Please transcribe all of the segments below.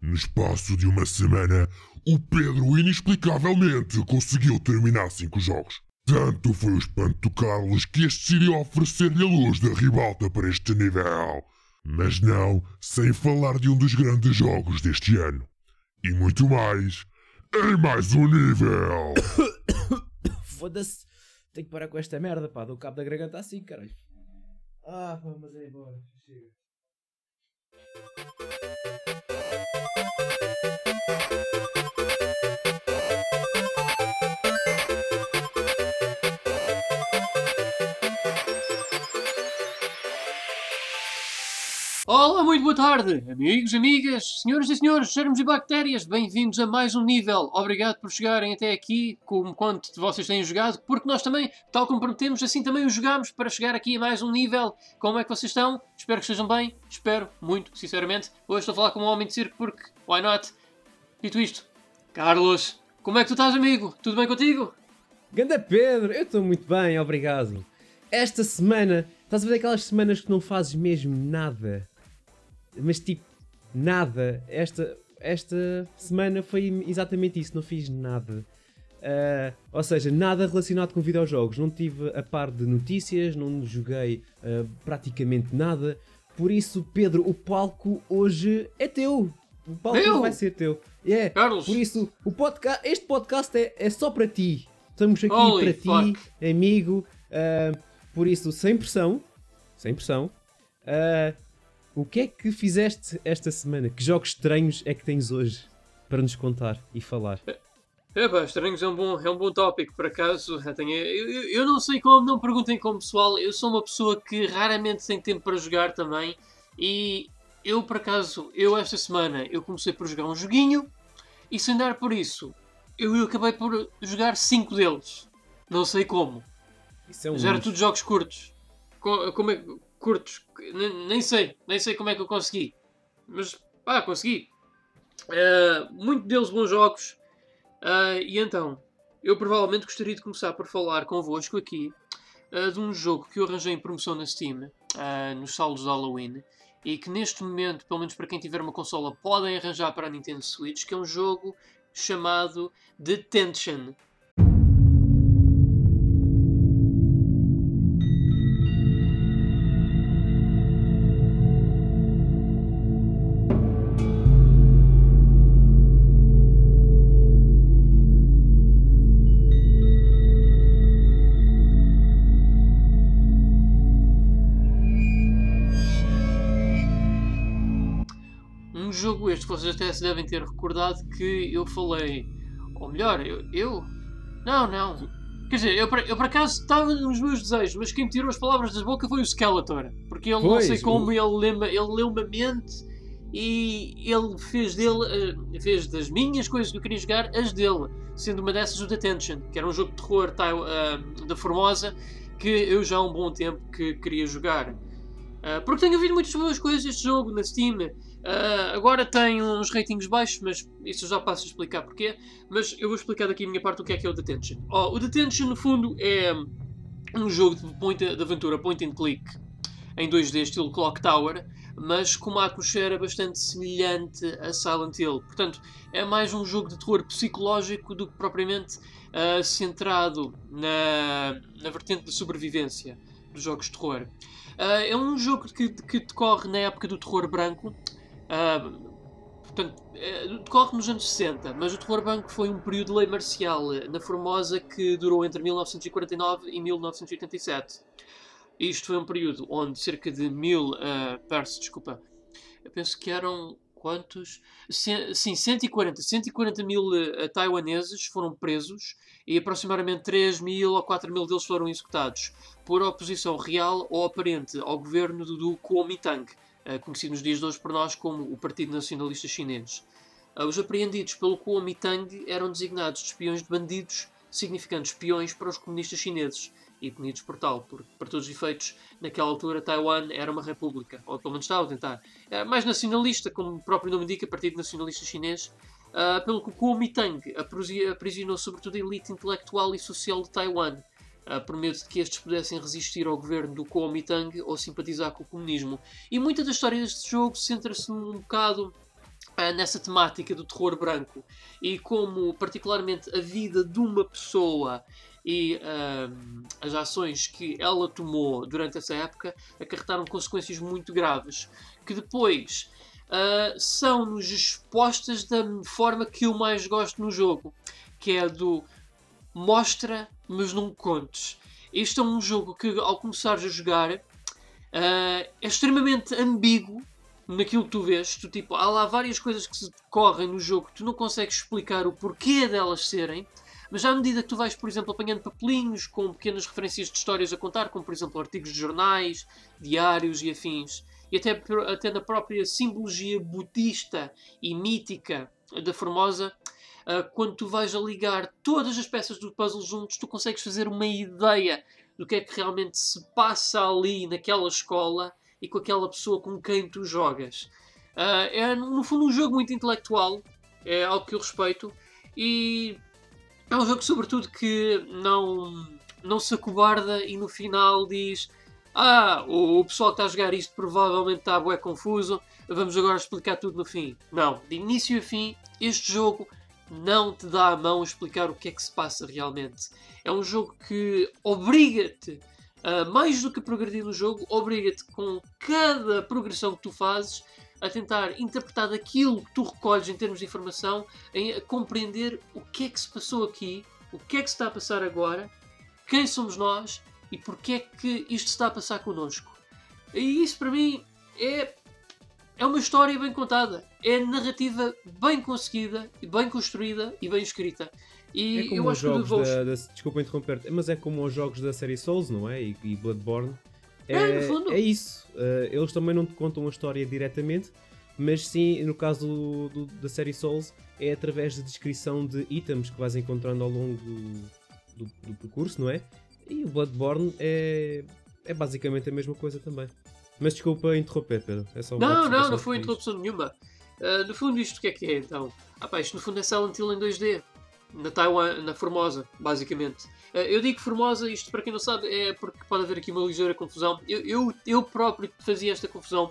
No espaço de uma semana, o Pedro inexplicavelmente conseguiu terminar cinco jogos. Tanto foi o espanto do Carlos que este decidiu oferecer-lhe a luz da ribalta para este nível. Mas não sem falar de um dos grandes jogos deste ano. E muito mais em mais um nível. Foda-se. Tenho que parar com esta merda, pá. Dou cabo da garganta assim, caralho. Ah, pá, mas é embora. Chega. Olá, muito boa tarde, amigos, amigas, senhoras e senhores, germes e bactérias, bem-vindos a mais um nível. Obrigado por chegarem até aqui, como quanto de vocês têm jogado, porque nós também, tal como prometemos, assim também o jogamos para chegar aqui a mais um nível. Como é que vocês estão? Espero que estejam bem, espero muito, sinceramente. Hoje estou a falar com um homem de circo porque, why not? Dito isto, Carlos, como é que tu estás, amigo? Tudo bem contigo? Ganda Pedro, eu estou muito bem, obrigado. Esta semana, estás a ver aquelas semanas que não fazes mesmo nada? Mas tipo, nada. Esta, esta semana foi exatamente isso, não fiz nada. Uh, ou seja, nada relacionado com videojogos. Não tive a par de notícias, não joguei uh, praticamente nada. Por isso, Pedro, o palco hoje é teu. O palco Meu? vai ser teu. Yeah. Carlos. Por isso, o podca este podcast é, é só para ti. Estamos aqui Holy para ti, fuck. amigo. Uh, por isso, sem pressão. Sem pressão. Uh, o que é que fizeste esta semana? Que jogos estranhos é que tens hoje para nos contar e falar? Epá, estranhos é um bom, é um bom tópico, por acaso. Eu, tenho- eu, eu- não sei como, não perguntem como pessoal. Eu sou uma pessoa que raramente tem tempo para jogar também. E eu, por acaso, eu esta semana, eu comecei por jogar um joguinho. E sem dar por isso, eu, eu acabei por jogar 5 deles. Não sei como. Isso é um Já lixo. tudo jogos curtos. Co- Como é, curtos. Nem, sei. Nem sei como é que eu consegui. Mas, pá, consegui. Eh, muito deles bons jogos. Eh, e então, eu provavelmente gostaria de começar por falar convosco aqui eh, de um jogo que eu arranjei em promoção na Steam, nos saldos de Halloween. E que neste momento, pelo menos para quem tiver uma consola, podem arranjar para a Nintendo Switch, que é um jogo chamado Detention. Um que vocês até se devem ter recordado que eu falei. Ou melhor, eu. eu- não, não. Quer dizer, eu, por- eu por acaso estava nos meus desejos, mas quem me tirou as palavras das bocas foi o Skeletor. Porque ele não Pois, sei como o- ele leu ele leu uma mente e ele fez dele. eh, fez das minhas coisas que eu queria jogar as dele. Sendo uma dessas o Detention, que era um jogo de terror tai- ah, da Formosa que eu já há um bom tempo que queria jogar. Ah, porque tenho ouvido muitas boas coisas deste jogo na Steam. Ah, agora tem uns ratings baixos, mas isso eu já passo a explicar porquê. Mas eu vou explicar daqui a minha parte o que é que é o Detention. Oh, o Detention, no fundo, é um jogo de, point, de aventura point and click em 2D, estilo Clock Tower, mas com uma atmosfera bastante semelhante a Silent Hill. Portanto, é mais um jogo de terror psicológico do que propriamente ah, centrado na, na vertente da sobrevivência dos jogos de terror. Ah, é um jogo que, que decorre na época do terror branco. Ah, portanto, eh, decorre nos anos 60, mas o terror branco foi um período de lei marcial eh, na Formosa que durou entre 1949 e 1987. Isto foi um período onde cerca de mil uh, persas, desculpa, eu penso que eram quantos? Sim, 140, 140 mil uh, taiwaneses foram presos e aproximadamente 3 mil ou 4 mil deles foram executados por oposição real ou aparente ao governo do, do Kuomintang, uh, conhecido nos dias de hoje por nós como o Partido Nacionalista Chinês. Uh, os apreendidos pelo Kuomintang eram designados de espiões de bandidos, significando espiões para os comunistas chineses e punidos por tal, porque, para todos os efeitos, naquela altura Taiwan era uma república, ou pelo menos estava a tentar. Era mais nacionalista, como o próprio nome indica, Partido Nacionalista Chinês, ah, pelo que o Kuomintang aprisi- aprisionou sobretudo a elite intelectual e social de Taiwan, ah, por medo de que estes pudessem resistir ao governo do Kuomintang ou simpatizar com o comunismo. E muita da história deste jogo centra-se um bocado uh, nessa temática do terror branco e como, particularmente, a vida de uma pessoa e uh, as ações que ela tomou durante essa época acarretaram consequências muito graves que depois uh, são-nos expostas da forma que eu mais gosto no jogo, que é do mostra, mas não contes. Este é um jogo que, ao começares a jogar, uh, é extremamente ambíguo naquilo que tu vês. Tu, tipo, há lá várias coisas que se decorrem no jogo que tu não consegues explicar o porquê delas serem. Mas à medida que tu vais, por exemplo, apanhando papelinhos com pequenas referências de histórias a contar, como por exemplo artigos de jornais, diários e afins, e até, até na própria simbologia budista e mítica da Formosa, quando tu vais a ligar todas as peças do puzzle juntos, tu consegues fazer uma ideia do que é que realmente se passa ali naquela escola e com aquela pessoa com quem tu jogas. Uh, é, no fundo, um jogo muito intelectual, é algo que eu respeito, e é um jogo, sobretudo, que não, não se acobarda e no final diz ah, o, o pessoal que está a jogar isto provavelmente está bué confuso, vamos agora explicar tudo no fim. Não, de início a fim, este jogo não te dá a mão explicar o que é que se passa realmente. É um jogo que obriga-te, uh, mais do que progredir no jogo, obriga-te com cada progressão que tu fazes a tentar interpretar aquilo que tu recolhes em termos de informação, a compreender o que é que se passou aqui, o que é que se está a passar agora, quem somos nós e porque é que isto está a passar connosco. E isso para mim é, é uma história bem contada, é narrativa bem conseguida, bem construída e bem escrita. E é como eu acho que jogos Devotion. da, da, Desculpa interromper mas é como os jogos da série Souls, não é? E, e Bloodborne. É, É, no fundo. é isso. Uh, eles também não te contam a história diretamente, mas sim, no caso do, do- da série Souls, é através de descrição de itens que vais encontrando ao longo do, do- do percurso, não é? E o Bloodborne é, é basicamente a mesma coisa também. Mas desculpa interromper, Pedro. É só Não, não, não foi interrupção nenhuma. Ah, no fundo, isto o que é que é então? Ah, pá, isto no fundo é Silent Hill em 2D. Na Taiwan, na Formosa, basicamente. Ah, eu digo Formosa, isto para quem não sabe, é porque pode haver aqui uma ligeira confusão. Eu, eu, eu próprio fazia esta confusão,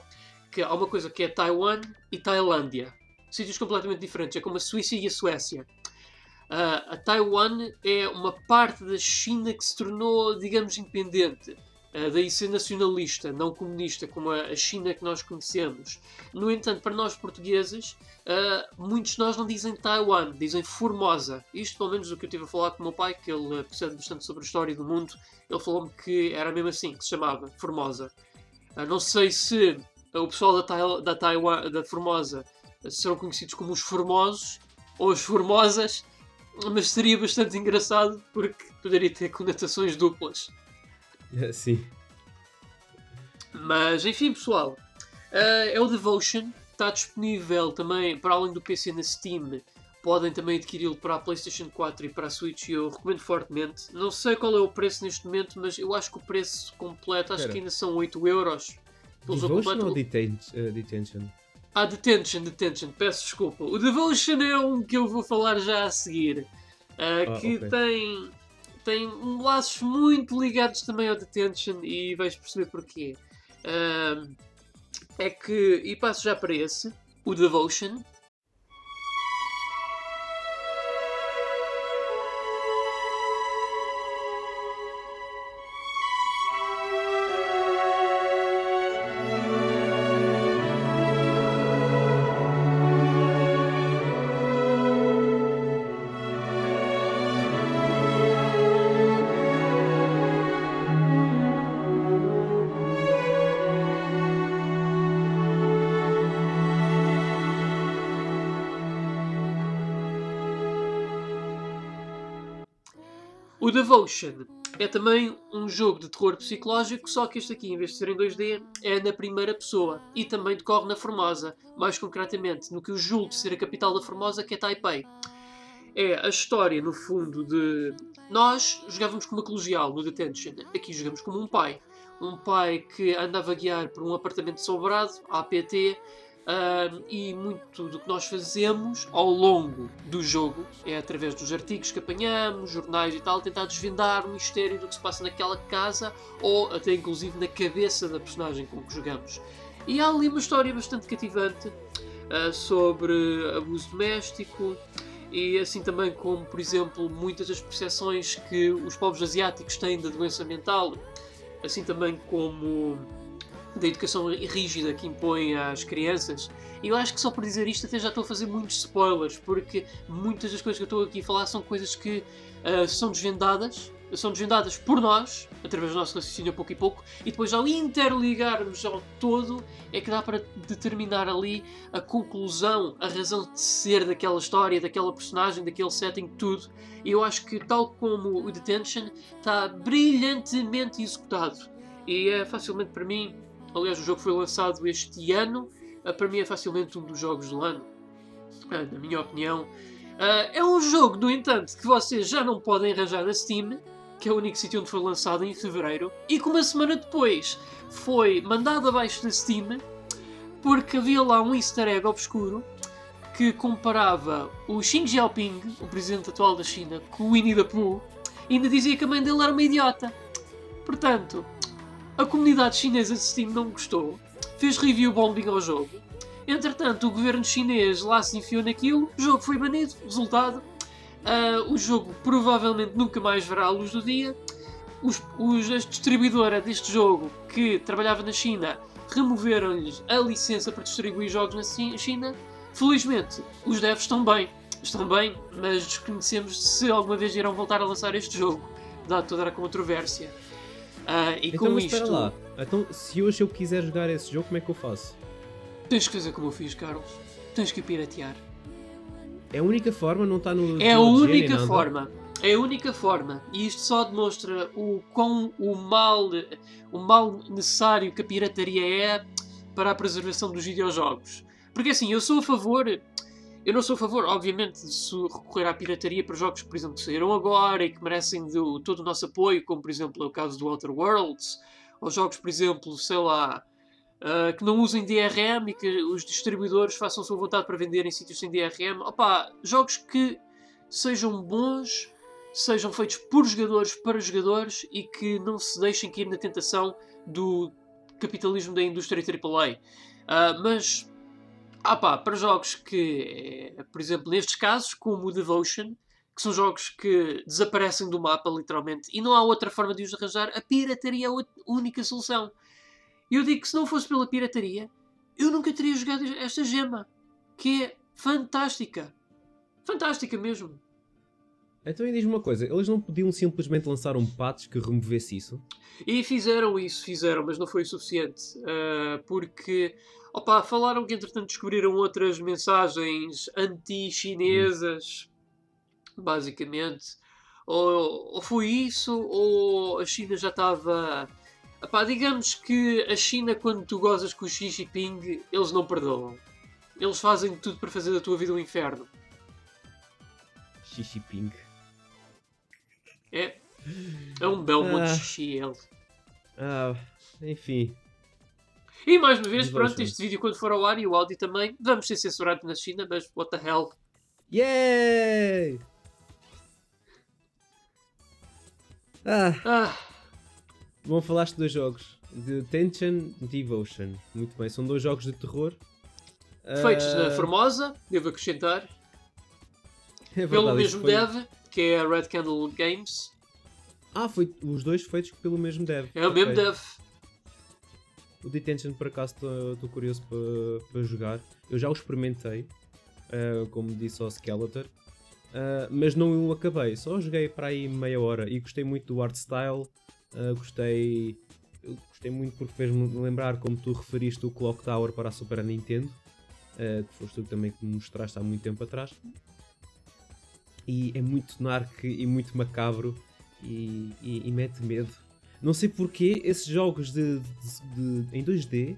que há uma coisa que é Taiwan e Tailândia. Sítios completamente diferentes, é como a Suíça e a Suécia. Ah, a Taiwan é uma parte da China que se tornou, digamos, independente. Daí ser nacionalista, não comunista, como a China que nós conhecemos. No entanto, para nós portugueses, ah, muitos de nós não dizem Taiwan, dizem Formosa. Isto, pelo menos, do que eu estive a falar com o meu pai, que ele percebe bastante sobre a história do mundo, ele falou-me que era mesmo assim, que se chamava Formosa. Ah, não sei se o pessoal da, Tai- da Taiwan, da Formosa, ah, serão conhecidos como os Formosos ou as Formosas, mas seria bastante engraçado porque poderia ter conotações duplas. Sim. Mas enfim, pessoal, eh, é o Devotion. Está disponível também para além do PC na Steam. Podem também adquiri-lo para a PlayStation 4 e para a Switch e eu recomendo fortemente. Não sei qual é o preço neste momento, mas eu acho que o preço completo, acho Espera. que ainda são 8 euros. Pelo Devotion completo. ou detain eh, Detention? Ah, Detention, Detention, peço desculpa. O Devotion é um que eu vou falar já a seguir. Ah, que ok. tem, tem laços muito ligados também ao Detention e vais perceber porquê. Ah, é que, e passo já para esse, o Devotion. É também um jogo de terror psicológico, só que este aqui, em vez de ser em 2D, é na primeira pessoa e também decorre na Formosa, mais concretamente no que eu julgo ser a capital da Formosa, que é Taipei. É a história, no fundo, de. Nós jogávamos como uma colegial no Detention, aqui jogamos como um pai. Um pai que anda a vaguear por um apartamento sobrado, APT, Ahm, e muito do que nós fazemos ao longo do jogo é através dos artigos que apanhamos, jornais e tal, tentar desvendar o mistério do que se passa naquela casa ou até inclusive na cabeça da personagem com que jogamos. E há ali uma história bastante cativante. uh, sobre abuso doméstico e assim também como, por exemplo, muitas das percepções que os povos asiáticos têm da doença mental, assim também como da educação rígida que impõe às crianças. E eu acho que só por dizer isto até já estou a fazer muitos spoilers, porque muitas das coisas que eu estou aqui a falar são coisas que uh, são desvendadas são desvendadas por nós, através do nosso raciocínio pouco e pouco, e depois ao interligarmos ao todo é que dá para determinar ali a conclusão, a razão de ser daquela história, daquela personagem, daquele setting, tudo. E eu acho que, tal como o Detention, está brilhantemente executado. E é facilmente para mim, aliás, o jogo foi lançado este ano, eh, para mim é facilmente um dos jogos do ano, eh, na minha opinião. Uh, é um jogo, no entanto, que vocês já não podem arranjar na Steam, que é o único sítio onde foi lançado em fevereiro, e que uma semana depois foi mandado abaixo da Steam porque havia lá um easter egg obscuro que comparava o Xi Jinping, o presidente atual da China, com o Winnie the Pooh e ainda dizia que a mãe dele era uma idiota. Portanto, a comunidade chinesa de Steam não gostou, fez review bombing ao jogo. Entretanto, o governo chinês lá se enfiou naquilo, o jogo foi banido, resultado, Uh, o jogo provavelmente nunca mais verá a luz do dia. Os, os, a distribuidora deste jogo, que trabalhava na China, removeram-lhes a licença para distribuir jogos na China. Felizmente, os devs estão bem, estão bem, mas desconhecemos se alguma vez irão voltar a lançar este jogo, dado toda a controvérsia. Uh, e então, com mas isto. lá. Então, se hoje eu quiser jogar esse jogo, como é que eu faço? Tens que fazer como eu fiz, Carlos. Tens que piratear. É a única forma, não está no. É a única forma. É a única forma. E isto só demonstra o quão o mal, o mal necessário que a pirataria é para a preservação dos videojogos. Porque assim, eu sou a favor. Eu não sou a favor, obviamente, de recorrer à pirataria para jogos que, por exemplo, saíram agora e que merecem do, todo o nosso apoio, como por exemplo é o caso do Outer Worlds, ou jogos, por exemplo, sei lá, Uh, que não usem DRM e que os distribuidores façam sua vontade para vender em sítios sem DRM. Opa, jogos que sejam bons, sejam feitos por jogadores para jogadores e que não se deixem cair na tentação do capitalismo da indústria AAA. Uh, ah, opa, para jogos que, por exemplo, nestes casos, como o Devotion, que são jogos que desaparecem do mapa, literalmente, e não há outra forma de os arranjar, a pirataria é a única solução. Eu digo que se não fosse pela pirataria, eu nunca teria jogado esta gema. Que é fantástica. Fantástica mesmo. Então diz-me uma coisa, eles não podiam simplesmente lançar um patch que removesse isso? E fizeram isso, fizeram, mas não foi o suficiente. Uh, porque, opa, falaram que entretanto descobriram outras mensagens anti-chinesas, basicamente. Ou, ou foi isso, ou a China já estava Epá, digamos que a China, quando tu gozas com o Xi Jinping, eles não perdoam. Eles fazem tudo para fazer da tua vida um inferno. Xi Jinping. É. É um belo monte de ah. xixi ele. Ah, enfim. E mais uma vez, pronto, este vídeo quando for ao ar e o áudio também, vamos ser censurados na China, mas what the hell. Yay! Ah. ah. Bom, falaste de dois jogos. De Tension Devotion. Muito bem, são dois jogos de terror. Feitos uh... na Formosa, devo acrescentar. É verdade, pelo mesmo foi... dev, que é a Red Candle Games. Ah, foi os dois feitos pelo mesmo dev. É o okay. mesmo dev. O Detention, por acaso, estou curioso para pa jogar. Eu já o experimentei, uh, como disse ao Skeletor, uh, mas não o acabei. Só joguei para aí meia hora e gostei muito do art style. Uh, gostei, gostei muito porque fez-me lembrar como tu referiste o Clock Tower para a Super Nintendo, que foste tu também que me mostraste há muito tempo atrás. E é muito narc e muito macabro e, e, e mete medo. Não sei porquê esses jogos de, de, de, em 2D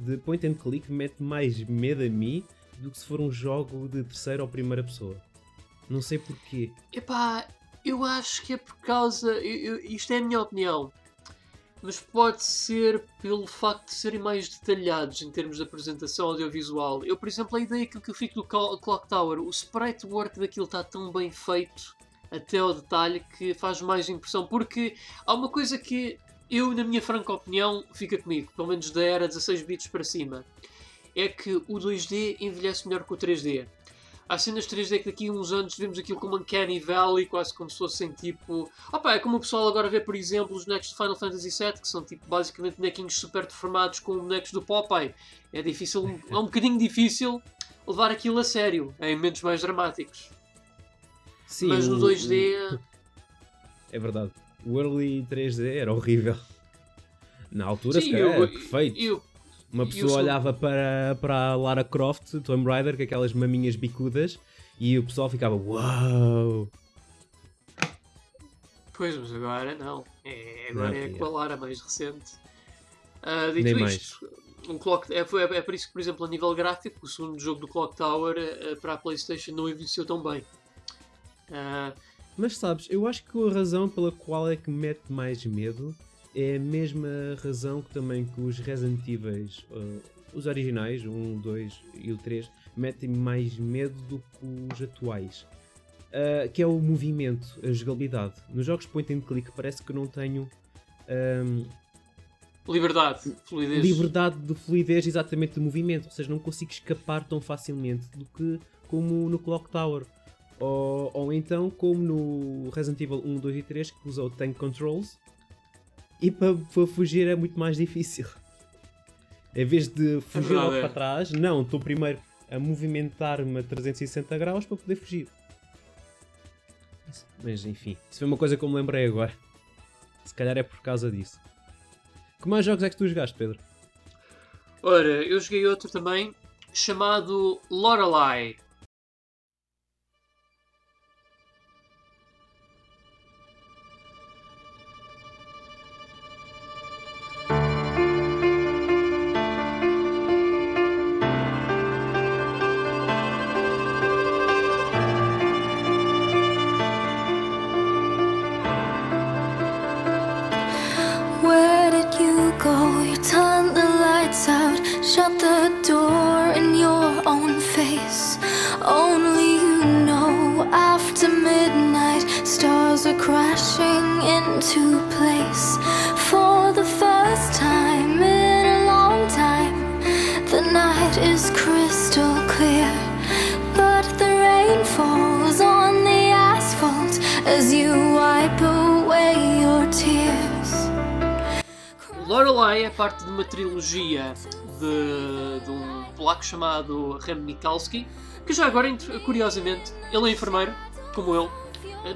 de point and click mete mais medo a mim do que se for um jogo de terceira ou primeira pessoa. Não sei porquê. Epá, eu acho que é por causa. Eu, eu, isto é a minha opinião. Mas pode ser pelo facto de serem mais detalhados em termos de apresentação audiovisual. Eu, por exemplo, a ideia que eu fico do Clock Tower, o sprite work daquilo está tão bem feito, até ao detalhe, que faz mais impressão. Porque há uma coisa que eu, na minha franca opinião, fica comigo, pelo menos da era 16 bits para cima. é que o 2D envelhece melhor que o 3D. Há cenas 3D que daqui a uns anos vemos aquilo como Uncanny Valley, quase como se fossem tipo. Opa, é como o pessoal agora vê, por exemplo, os bonecos de Final Fantasy VII, que são tipo basicamente bonequinhos super deformados com bonecos do Popeye. É difícil, é um bocadinho difícil levar aquilo a sério, em momentos mais dramáticos. Sim, Mas no o- 2D. o- É verdade. O early 3D era horrível. Na altura, se Sim, calhar, eu- era perfeito. eu- Uma pessoa segundo- olhava para, para a Lara Croft, Tomb Raider, com aquelas maminhas bicudas, e o pessoal ficava, uau! Pois, mas agora não. É, agora Não, é yeah. com a Lara mais recente. Ah, dito Nem isto, um Clock, é, foi- é por isso que, por exemplo, a nível gráfico, o segundo jogo do Clock Tower eh, para a PlayStation não envelheceu tão bem. Ah, Mas sabes, eu acho que a razão pela qual é que mete mais medo é a mesma razão que também que os Resident Evil, uh, os originais, o 1, o 2 e o 3, metem mais medo do que os atuais. Uh, que é o movimento, a jogabilidade. Nos jogos point and click parece que não tenho um, liberdade, fluidez. liberdade de fluidez exatamente de movimento, ou seja, não consigo escapar tão facilmente do que como no Clock Tower. Ou, ou então como no Resident Evil 1, 2 e 3 que usa o Tank Controls e para, para fugir é muito mais difícil. Em vez de fugir verdade, logo é. para trás, não, estou primeiro a movimentar-me a 360 graus para poder fugir. Mas enfim, isso foi uma coisa que eu me lembrei agora. Se calhar é por causa disso. Que mais jogos é que tu jogaste, Pedro? Ora, eu joguei outro também chamado Lorelai. Parte de uma trilogia de, de um polaco chamado Rem Mikalski, que já agora, curiosamente, ele é enfermeiro, como eu.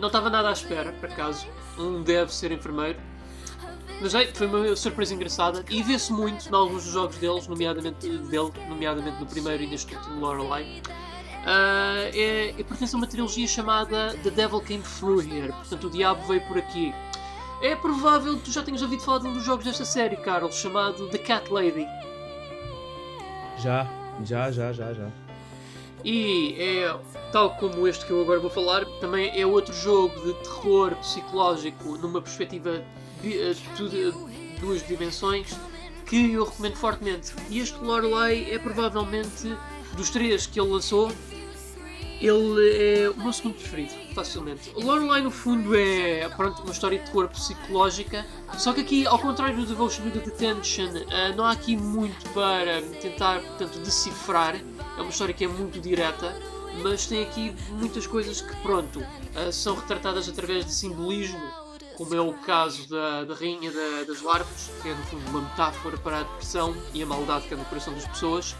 Não estava nada à espera, por acaso. Um deve ser enfermeiro. Mas é, foi uma surpresa engraçada e vê-se muito em alguns dos jogos deles, nomeadamente, dele, nomeadamente no primeiro e neste último Lorelai. Ah, é, é, pertence a uma trilogia chamada The Devil Came Through Here, portanto o diabo veio por aqui. É provável que tu já tenhas ouvido falar de um dos jogos desta série, Carlos, chamado The Cat Lady. Já, já, já, já, já. E é, tal como este que eu agora vou falar, também é outro jogo de terror psicológico numa perspectiva de eh, tu- de duas dimensões que eu recomendo fortemente. E este Lorelai é provavelmente dos três que ele lançou, ele é o meu segundo preferido, facilmente. Lorelai no fundo é pronto, uma história de terror psicológica, só que aqui, ao contrário do Devotion do Detention, eh, não há aqui muito para tentar portanto, decifrar. É uma história que é muito direta, mas tem aqui muitas coisas que, pronto, eh, são retratadas através de simbolismo, como é o caso da, da Rainha da- das Larvas, que é no fundo uma metáfora para a depressão e a maldade que é no coração das pessoas.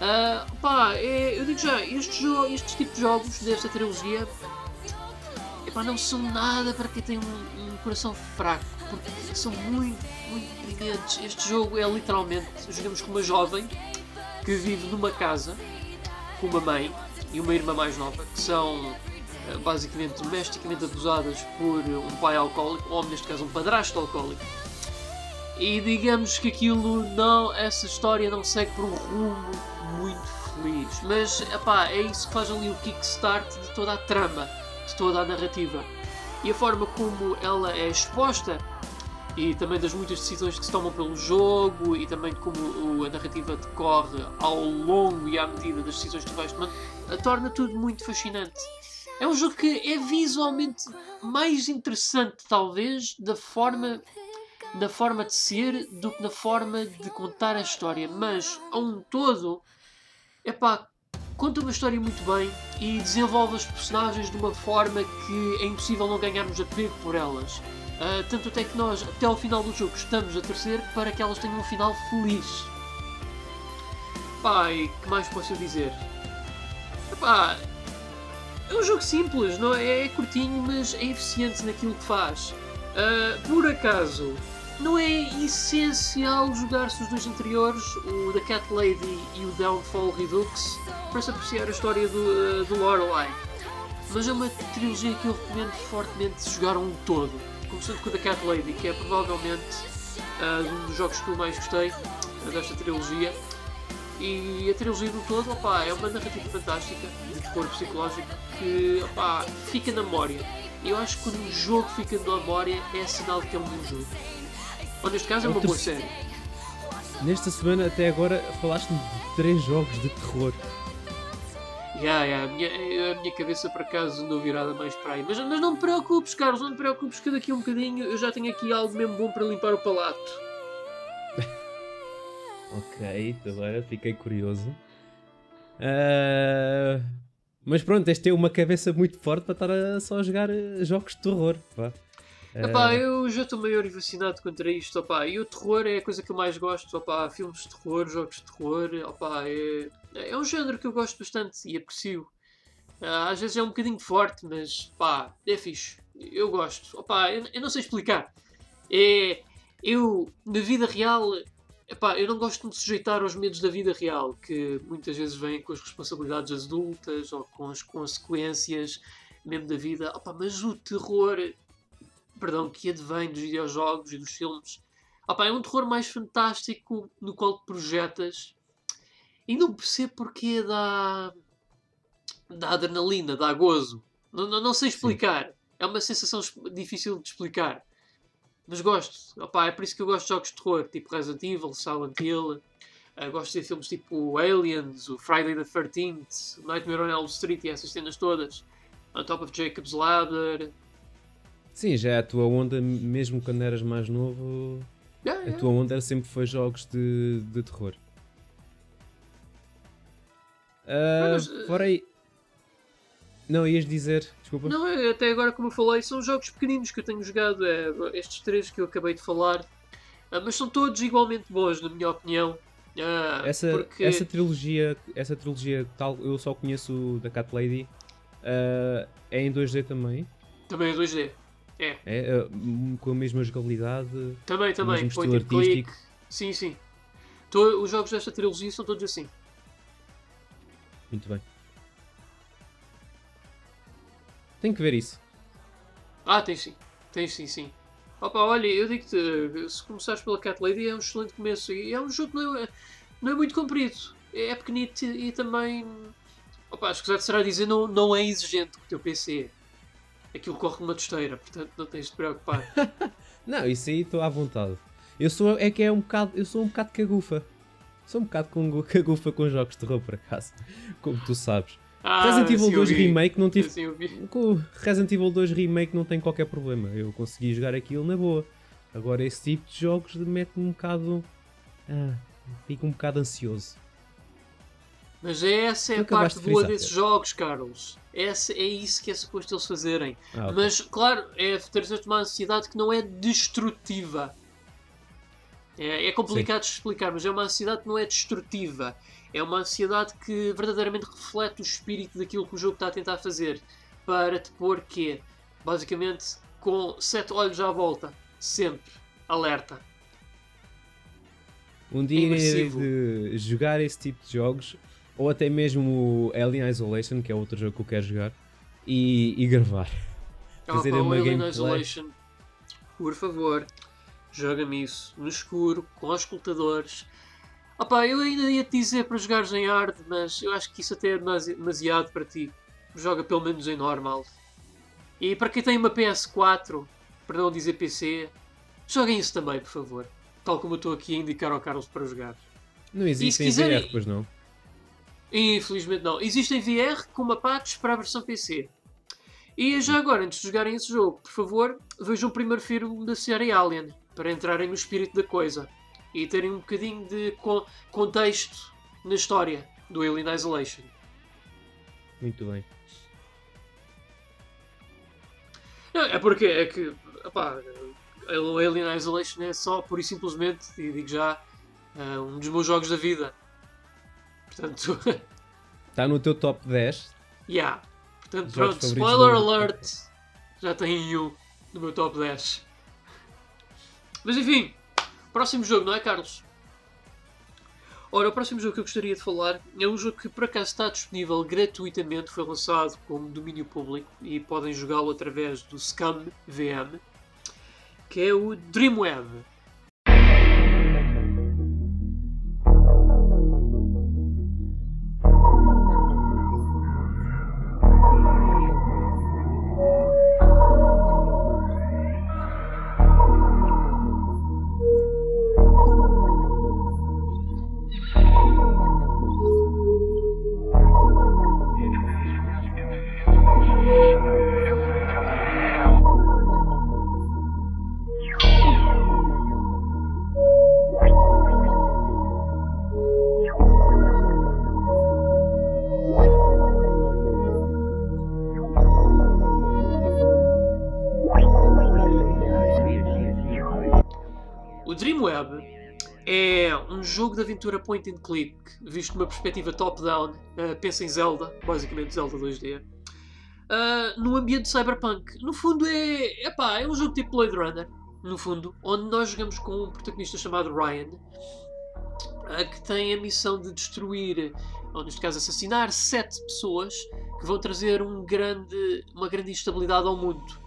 Ah, pá, é- eu digo já, estes, jo estes tipos de jogos desta trilogia epá, não são nada para quem tem um, um coração fraco, porque são muito, muito brilhantes. Este jogo é literalmente, jogamos com uma jovem que vive numa casa com uma mãe e uma irmã mais nova, que são ah, basicamente domesticamente abusadas por um pai alcoólico, ou neste caso um padrasto alcoólico. E digamos que aquilo não, essa história não segue por um rumo muito feliz. Mas epá, é isso que faz ali o kickstart de toda a trama, de toda a narrativa. E a forma como ela é exposta e também das muitas decisões que se tomam pelo jogo e também como a narrativa decorre ao longo e à medida das decisões que vais tomando, torna tudo muito fascinante. É um jogo que é visualmente mais interessante, talvez, da forma na forma de ser do que na forma de contar a história. Mas, a um todo, epá, conta uma história muito bem e desenvolve as personagens de uma forma que é impossível não ganharmos apego por elas. Uh, tanto até que nós, até ao final do jogo, estamos a torcer para que elas tenham um final feliz. E que mais posso eu dizer? Epá, é um jogo simples, não é? é curtinho, mas é eficiente naquilo que faz. Uh, por acaso, não é essencial jogar-se os dois anteriores, o The Cat Lady e o Downfall Redux, para se apreciar a história do, uh, do Lorelei. Mas é uma trilogia que eu recomendo fortemente jogar um todo. Começando com o The Cat Lady, que é provavelmente uh, um dos jogos que eu mais gostei desta trilogia. E a trilogia do todo opa, é uma narrativa fantástica, de terror psicológico, que opa, fica na memória. Eu acho que quando um jogo fica na memória é sinal de que é um bom jogo. Ou neste caso é uma boa série. Nesta semana até agora falaste-me de três jogos de terror. Yeah, yeah, a, minha, a minha cabeça por acaso andou virada mais para aí. Mas, mas não te preocupes, Carlos, não te preocupes que daqui a um bocadinho eu já tenho aqui algo mesmo bom para limpar o palato. Ok, agora fiquei curioso. Uh, mas pronto, este tem uma cabeça muito forte para estar a só jogar jogos de terror. Pá. Epá, eu já estou maior e vacinado contra isto. Opá, e o terror é a coisa que eu mais gosto. Opá, filmes de terror, jogos de terror. Opá, é, é um género que eu gosto bastante e aprecio. Uh, às vezes é um bocadinho forte, mas pá, é fixe. Eu gosto. Opá, eu, eu não sei explicar. É, eu, na vida real, Epá, eu não gosto de me sujeitar aos medos da vida real, que muitas vezes vêm com as responsabilidades adultas ou com as consequências mesmo da vida. Epá, mas o terror, perdão, que advém dos videojogos e dos filmes, epá, é um terror mais fantástico no qual te projetas e não percebo porque dá, dá adrenalina, dá gozo. Não, não, não sei explicar. Sim. É uma sensação difícil de explicar. Mas gosto. Opa, é por isso que eu gosto de jogos de terror, tipo Resident Evil, Silent Hill. Uh, gosto de filmes tipo Aliens, o Friday the 13th, Nightmare on Elm Street e essas cenas todas. On Top of Jacob's Ladder. Sim, já é a tua onda, mesmo quando eras mais novo, yeah, yeah. a tua onda sempre foi jogos de, de terror. Uh, Mas, fora aí, não, ias dizer, desculpa. Não, até agora, como eu falei, são jogos pequeninos que eu tenho jogado, é, estes três que eu acabei de falar, ah, mas são todos igualmente bons, na minha opinião. Ah, essa, porque... essa trilogia, essa trilogia tal, eu só conheço da Cat Lady, uh, é em 2D também? Também é 2D, é. É uh, com a mesma jogabilidade, também, também, mesmo estilo artístico. Click. Sim, sim. Tô, os jogos desta trilogia são todos assim. Muito bem. Tem que ver isso. Ah, tem sim. Tem sim, sim. Opa, olha, eu digo-te, se começares pela Cat Lady é um excelente começo. E é um jogo que não é, não é muito comprido. É pequenito e também. Opa, escusado será dizer, não, não é exigente com o teu PC. Aquilo corre numa tosteira, portanto não tens de te preocupar. não, isso aí estou à vontade. Eu sou, é que é um bocado, eu sou um bocado cagufa. Sou um bocado com, cagufa com jogos de terror, por acaso. Como tu sabes. Ah, Resident Evil 2 Remake não tive. Com Resident Evil 2 Remake não tem qualquer problema. Eu consegui jogar aquilo na boa. Agora esse tipo de jogos mete-me um bocado. Ah, fico um bocado ansioso. Mas essa é a parte boa desses jogos, Carlos. Essa, é isso que é suposto eles fazerem. Ah, okay. Mas, claro, é trazer uma ansiedade que não é destrutiva. É, é complicado Sim. de explicar, mas é uma ansiedade que não é destrutiva. É uma ansiedade que verdadeiramente reflete o espírito daquilo que o jogo está a tentar fazer. Para te pôr que, basicamente, com sete olhos à volta, sempre alerta. Um dia irei de jogar esse tipo de jogos, ou até mesmo o Alien Isolation, que é outro jogo que eu quero jogar, e, e gravar. Fazer uma Alien gameplay. Isolation, por favor, joga-me isso no escuro, com os escutadores Opa, eu ainda ia te dizer para jogares em hard, mas eu acho que isso até é demasiado para ti. Joga pelo menos em normal. E para quem tem uma PS4, para não dizer PC, joguem isso também, por favor. Tal como eu estou aqui a indicar ao Carlos para jogar. Não existe em VR, pois não? Infelizmente não. Existem VR com mapates para a versão PC. E já agora, antes de jogarem esse jogo, por favor, vejam o primeiro filme da série Alien. para entrarem no espírito da coisa e terem um bocadinho de co- contexto na história do Alien Isolation. Muito bem. Não, é porque é que opá, o Alien Isolation é só pura e simplesmente, e digo já, eh, um dos meus jogos da vida. Portanto, Está no teu top 10. yeah. Portanto, pronto, spoiler alert, já tem um no meu top 10. Mas enfim, próximo jogo, não é, Carlos? Ora, o próximo jogo que eu gostaria de falar é um jogo que por acaso está disponível gratuitamente, foi lançado como domínio público e podem jogá-lo através do Scum VM, que é o Dreamweb. Jogo de aventura point and click, visto numa perspectiva top-down, uh, pensa em Zelda, basicamente Zelda 2D, uh, no ambiente cyberpunk. No fundo é, epá, é um jogo tipo Blade Runner, no fundo, onde nós jogamos com um protagonista chamado Ryan, uh, que tem a missão de destruir, ou neste caso assassinar, sete pessoas que vão trazer um grande, uma grande instabilidade ao mundo.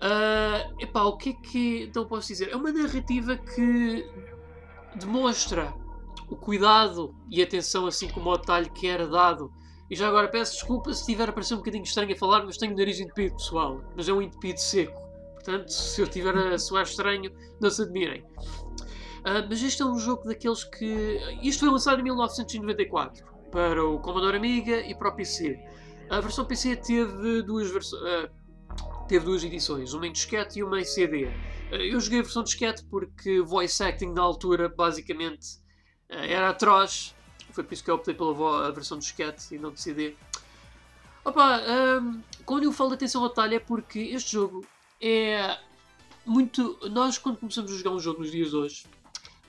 Ah, epá, o que é que então posso dizer? É uma narrativa que demonstra o cuidado e atenção, assim como o detalhe que era dado. E já agora peço desculpa se estiver a parecer um bocadinho estranho a falar, mas tenho o nariz entupido, pessoal. Mas é um entupido seco. Portanto, se eu estiver a soar estranho, não se admirem. Ah, mas este é um jogo daqueles que. Isto foi lançado em 1994 para o Commodore Amiga e para o PC. A versão PC teve duas versões teve duas edições, uma em disquete e uma em CD. Eh, Eu joguei a versão disquete porque voice acting na altura basicamente eh, era atroz. Foi por isso que eu optei pela versão disquete e não de CD. Opa, hum, quando eu falo de atenção ao detalhe é porque este jogo é muito. Nós, quando começamos a jogar um jogo nos dias de hoje,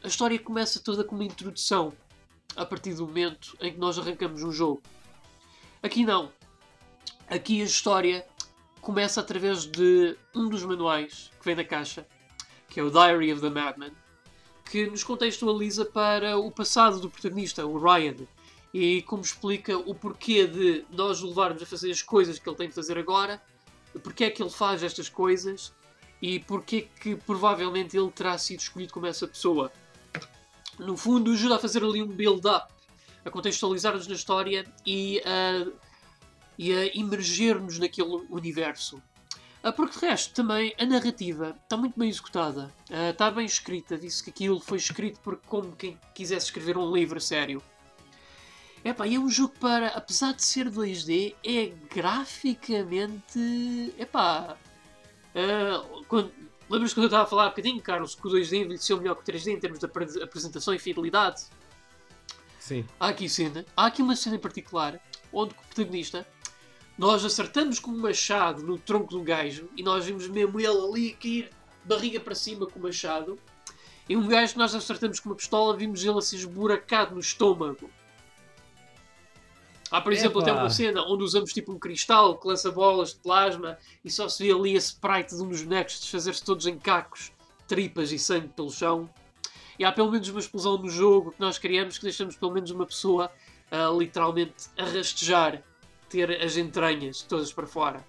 a história começa toda com uma introdução a partir do momento em que nós arrancamos um jogo. Aqui não. Aqui a história começa através de um dos manuais que vem na caixa, que é o Diary of the Madman, que nos contextualiza para o passado do protagonista, o Ryan, e como explica o porquê de nós o levarmos a fazer as coisas que ele tem de fazer agora, porque é que ele faz estas coisas e porque que provavelmente ele terá sido escolhido como essa pessoa. No fundo, ajuda a fazer ali um build-up, a contextualizar-nos na história e a e a imerger-nos naquele universo. Ah, porque de resto, também a narrativa está muito bem executada, ah, está bem escrita, disse que aquilo foi escrito por como quem quisesse escrever um livro sério. Epá, e é um jogo para, apesar de ser 2D, é graficamente. Epá. ah, quando, lembras quando eu estava a falar há bocadinho, Carlos, que o 2D envelheceu melhor que o 3D em termos de apre- apresentação e fidelidade? Sim. Há aqui cena, há aqui uma cena em particular onde o protagonista nós acertamos com um machado no tronco do gajo e nós vimos mesmo ele ali a cair barriga para cima com o machado. E um gajo que nós acertamos com uma pistola vimos ele assim esburacado no estômago. Há, por exemplo, até Epá. uma cena onde usamos tipo um cristal que lança bolas de plasma e só se vê ali a sprite de um dos bonecos desfazer-se todos em cacos, tripas e sangue pelo chão. E há pelo menos uma explosão no jogo que nós criamos que deixamos pelo menos uma pessoa ah, literalmente a rastejar, ter as entranhas todas para fora.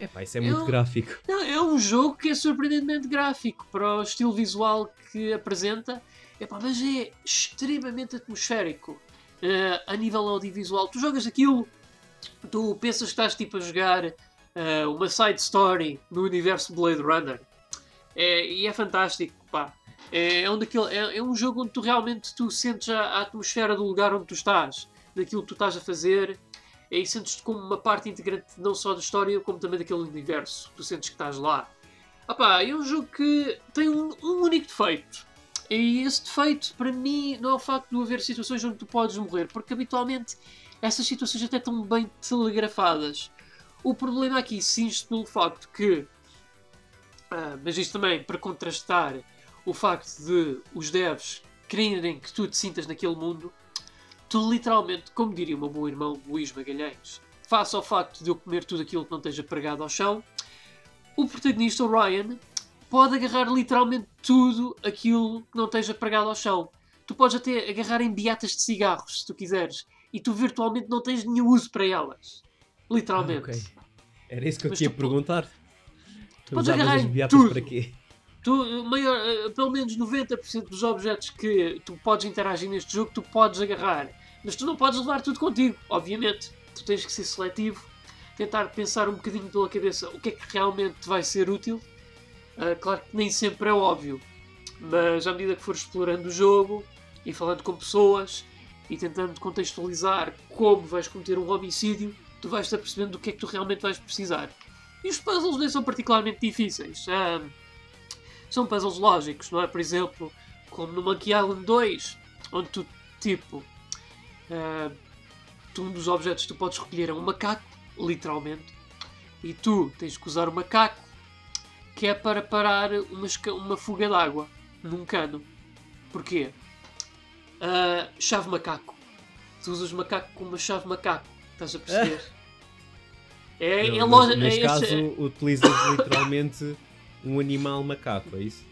Epá, isso é muito Eu- gráfico. Não, é um jogo que é surpreendentemente gráfico para o estilo visual que apresenta, Epá, mas é extremamente atmosférico eh, a nível audiovisual. Tu jogas aquilo, tu pensas que estás tipo a jogar eh, uma side story no universo Blade Runner É, e é fantástico. Pá. É, é, um daquele, é, é um jogo onde tu realmente tu sentes a, a atmosfera do lugar onde tu estás, daquilo que tu estás a fazer e sentes-te como uma parte integrante não só da história, como também daquele universo. Tu sentes que estás lá. Ah é um jogo que tem um, um único defeito. E esse defeito, para mim, não é o facto de haver situações onde tu podes morrer, porque habitualmente essas situações até estão bem telegrafadas. O problema aqui cinge pelo facto que, ah, mas isto também para contrastar o facto de os devs quererem que tu te sintas naquele mundo, tu literalmente, como diria o meu bom irmão Luís Magalhães, face ao facto de eu comer tudo aquilo que não esteja pregado ao chão, o protagonista, o Ryan, pode agarrar literalmente tudo aquilo que não esteja pregado ao chão. Tu podes até agarrar em beatas de cigarros, se tu quiseres, e tu virtualmente não tens nenhum uso para elas. Literalmente. Ah, ok. Era isso que eu Mas po- perguntar. Tu podes agarrar as beatas tudo. para quê? Tu, maior, eh, pelo menos 90% dos objetos que tu podes interagir neste jogo, tu podes agarrar. Mas tu não podes levar tudo contigo, obviamente. Tu tens que ser seletivo, tentar pensar um bocadinho pela cabeça o que é que realmente te vai ser útil. Ah, claro que nem sempre é óbvio, mas à medida que fores explorando o jogo e falando com pessoas e tentando contextualizar como vais cometer um homicídio, tu vais-te apercebendo do que é que tu realmente vais precisar. E os puzzles nem são particularmente difíceis. Ah, são puzzles lógicos, não é? Por exemplo, como no Monkey Island 2, onde tu, tipo, ah, tu, um dos objetos que tu podes recolher é um macaco, literalmente, e tu tens que usar o macaco que é para parar uma, uma fuga de água num cano. Porquê? Ah, chave macaco. Tu usas macaco com uma chave macaco. Estás a perceber? É, é Não, loja- mas é neste esse- caso, utilizas literalmente um animal macaco, é isso?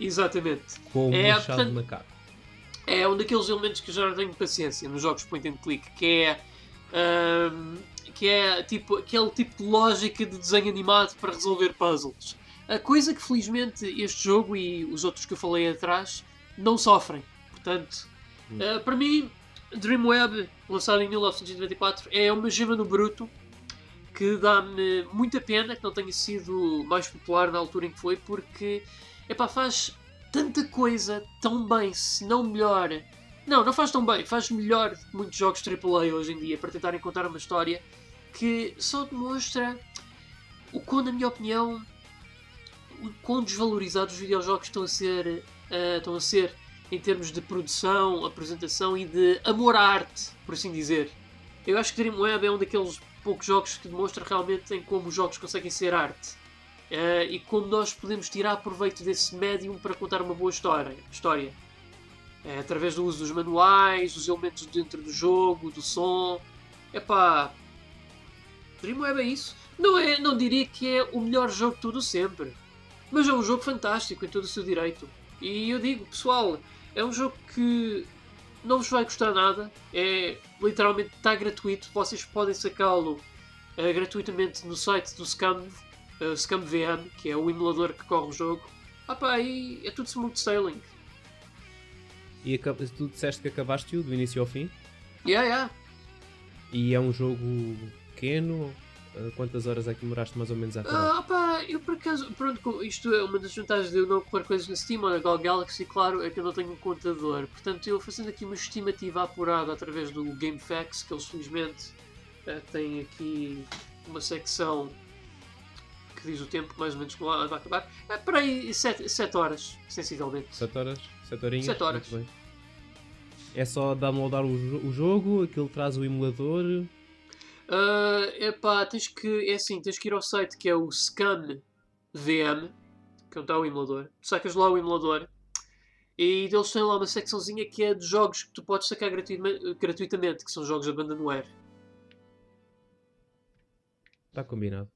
Exatamente. Com uma É, chave portanto- macaco. É um daqueles elementos que eu já não tenho paciência nos jogos point and click, que é ahm, que é tipo aquele tipo de lógica de desenho animado para resolver puzzles. A coisa que felizmente este jogo e os outros que eu falei atrás não sofrem. Portanto, ah, para mim, Dreamweb, lançado em 1994, é uma gema no bruto que dá-me muita pena que não tenha sido mais popular na altura em que foi, porque epá, faz tanta coisa tão bem, se não melhor. Não, não faz tão bem, faz melhor muitos jogos AAA hoje em dia para tentarem contar uma história que só demonstra o quão, na minha opinião, o quão desvalorizados os videojogos estão a ser, eh, estão a ser em termos de produção, apresentação e de amor à arte, por assim dizer. Eu acho que Dreamweb é um daqueles poucos jogos que demonstra realmente em como os jogos conseguem ser arte. Eh, e como nós podemos tirar proveito desse médium para contar uma boa história. história. Eh, através do uso dos manuais, dos elementos dentro do jogo, do som. Epá, Dreamweb é isso. Não, é, não diria que é o melhor jogo de tudo sempre. Mas é um jogo fantástico em todo o seu direito. E eu digo, pessoal, é um jogo que não vos vai custar nada. É literalmente está gratuito. Vocês podem sacá-lo eh, gratuitamente no site do Scam, eh, Scam VM, que é o emulador que corre o jogo. Ah pá, e é tudo smooth sailing. E tu disseste que acabaste-o do início ao fim? Yeah, yeah. E é um jogo pequeno? Uh, Quantas horas é que demoraste mais ou menos a acabar? Ah, pá, eu por acaso, pronto, isto é uma das vantagens de eu não correr coisas na Steam ou na GOG Galaxy, claro, é que eu não tenho um contador. Portanto, eu fazendo aqui uma estimativa apurada através do GameFAQs, que eles felizmente eh, têm aqui uma secção que diz o tempo mais ou menos que vai acabar. É para aí 7 horas, sensivelmente. 7 horas? 7 horinhas? Sete horas. Muito bem. É só downloadar o, o jogo, aquilo traz o emulador. Ah, epá, tens que, é assim, tens que ir ao site que é o Scan VM, que é onde está o emulador. Tu sacas lá o emulador e eles têm lá uma secçãozinha que é de jogos que tu podes sacar gratuitamente, que são jogos abandonware. Está Tá combinado.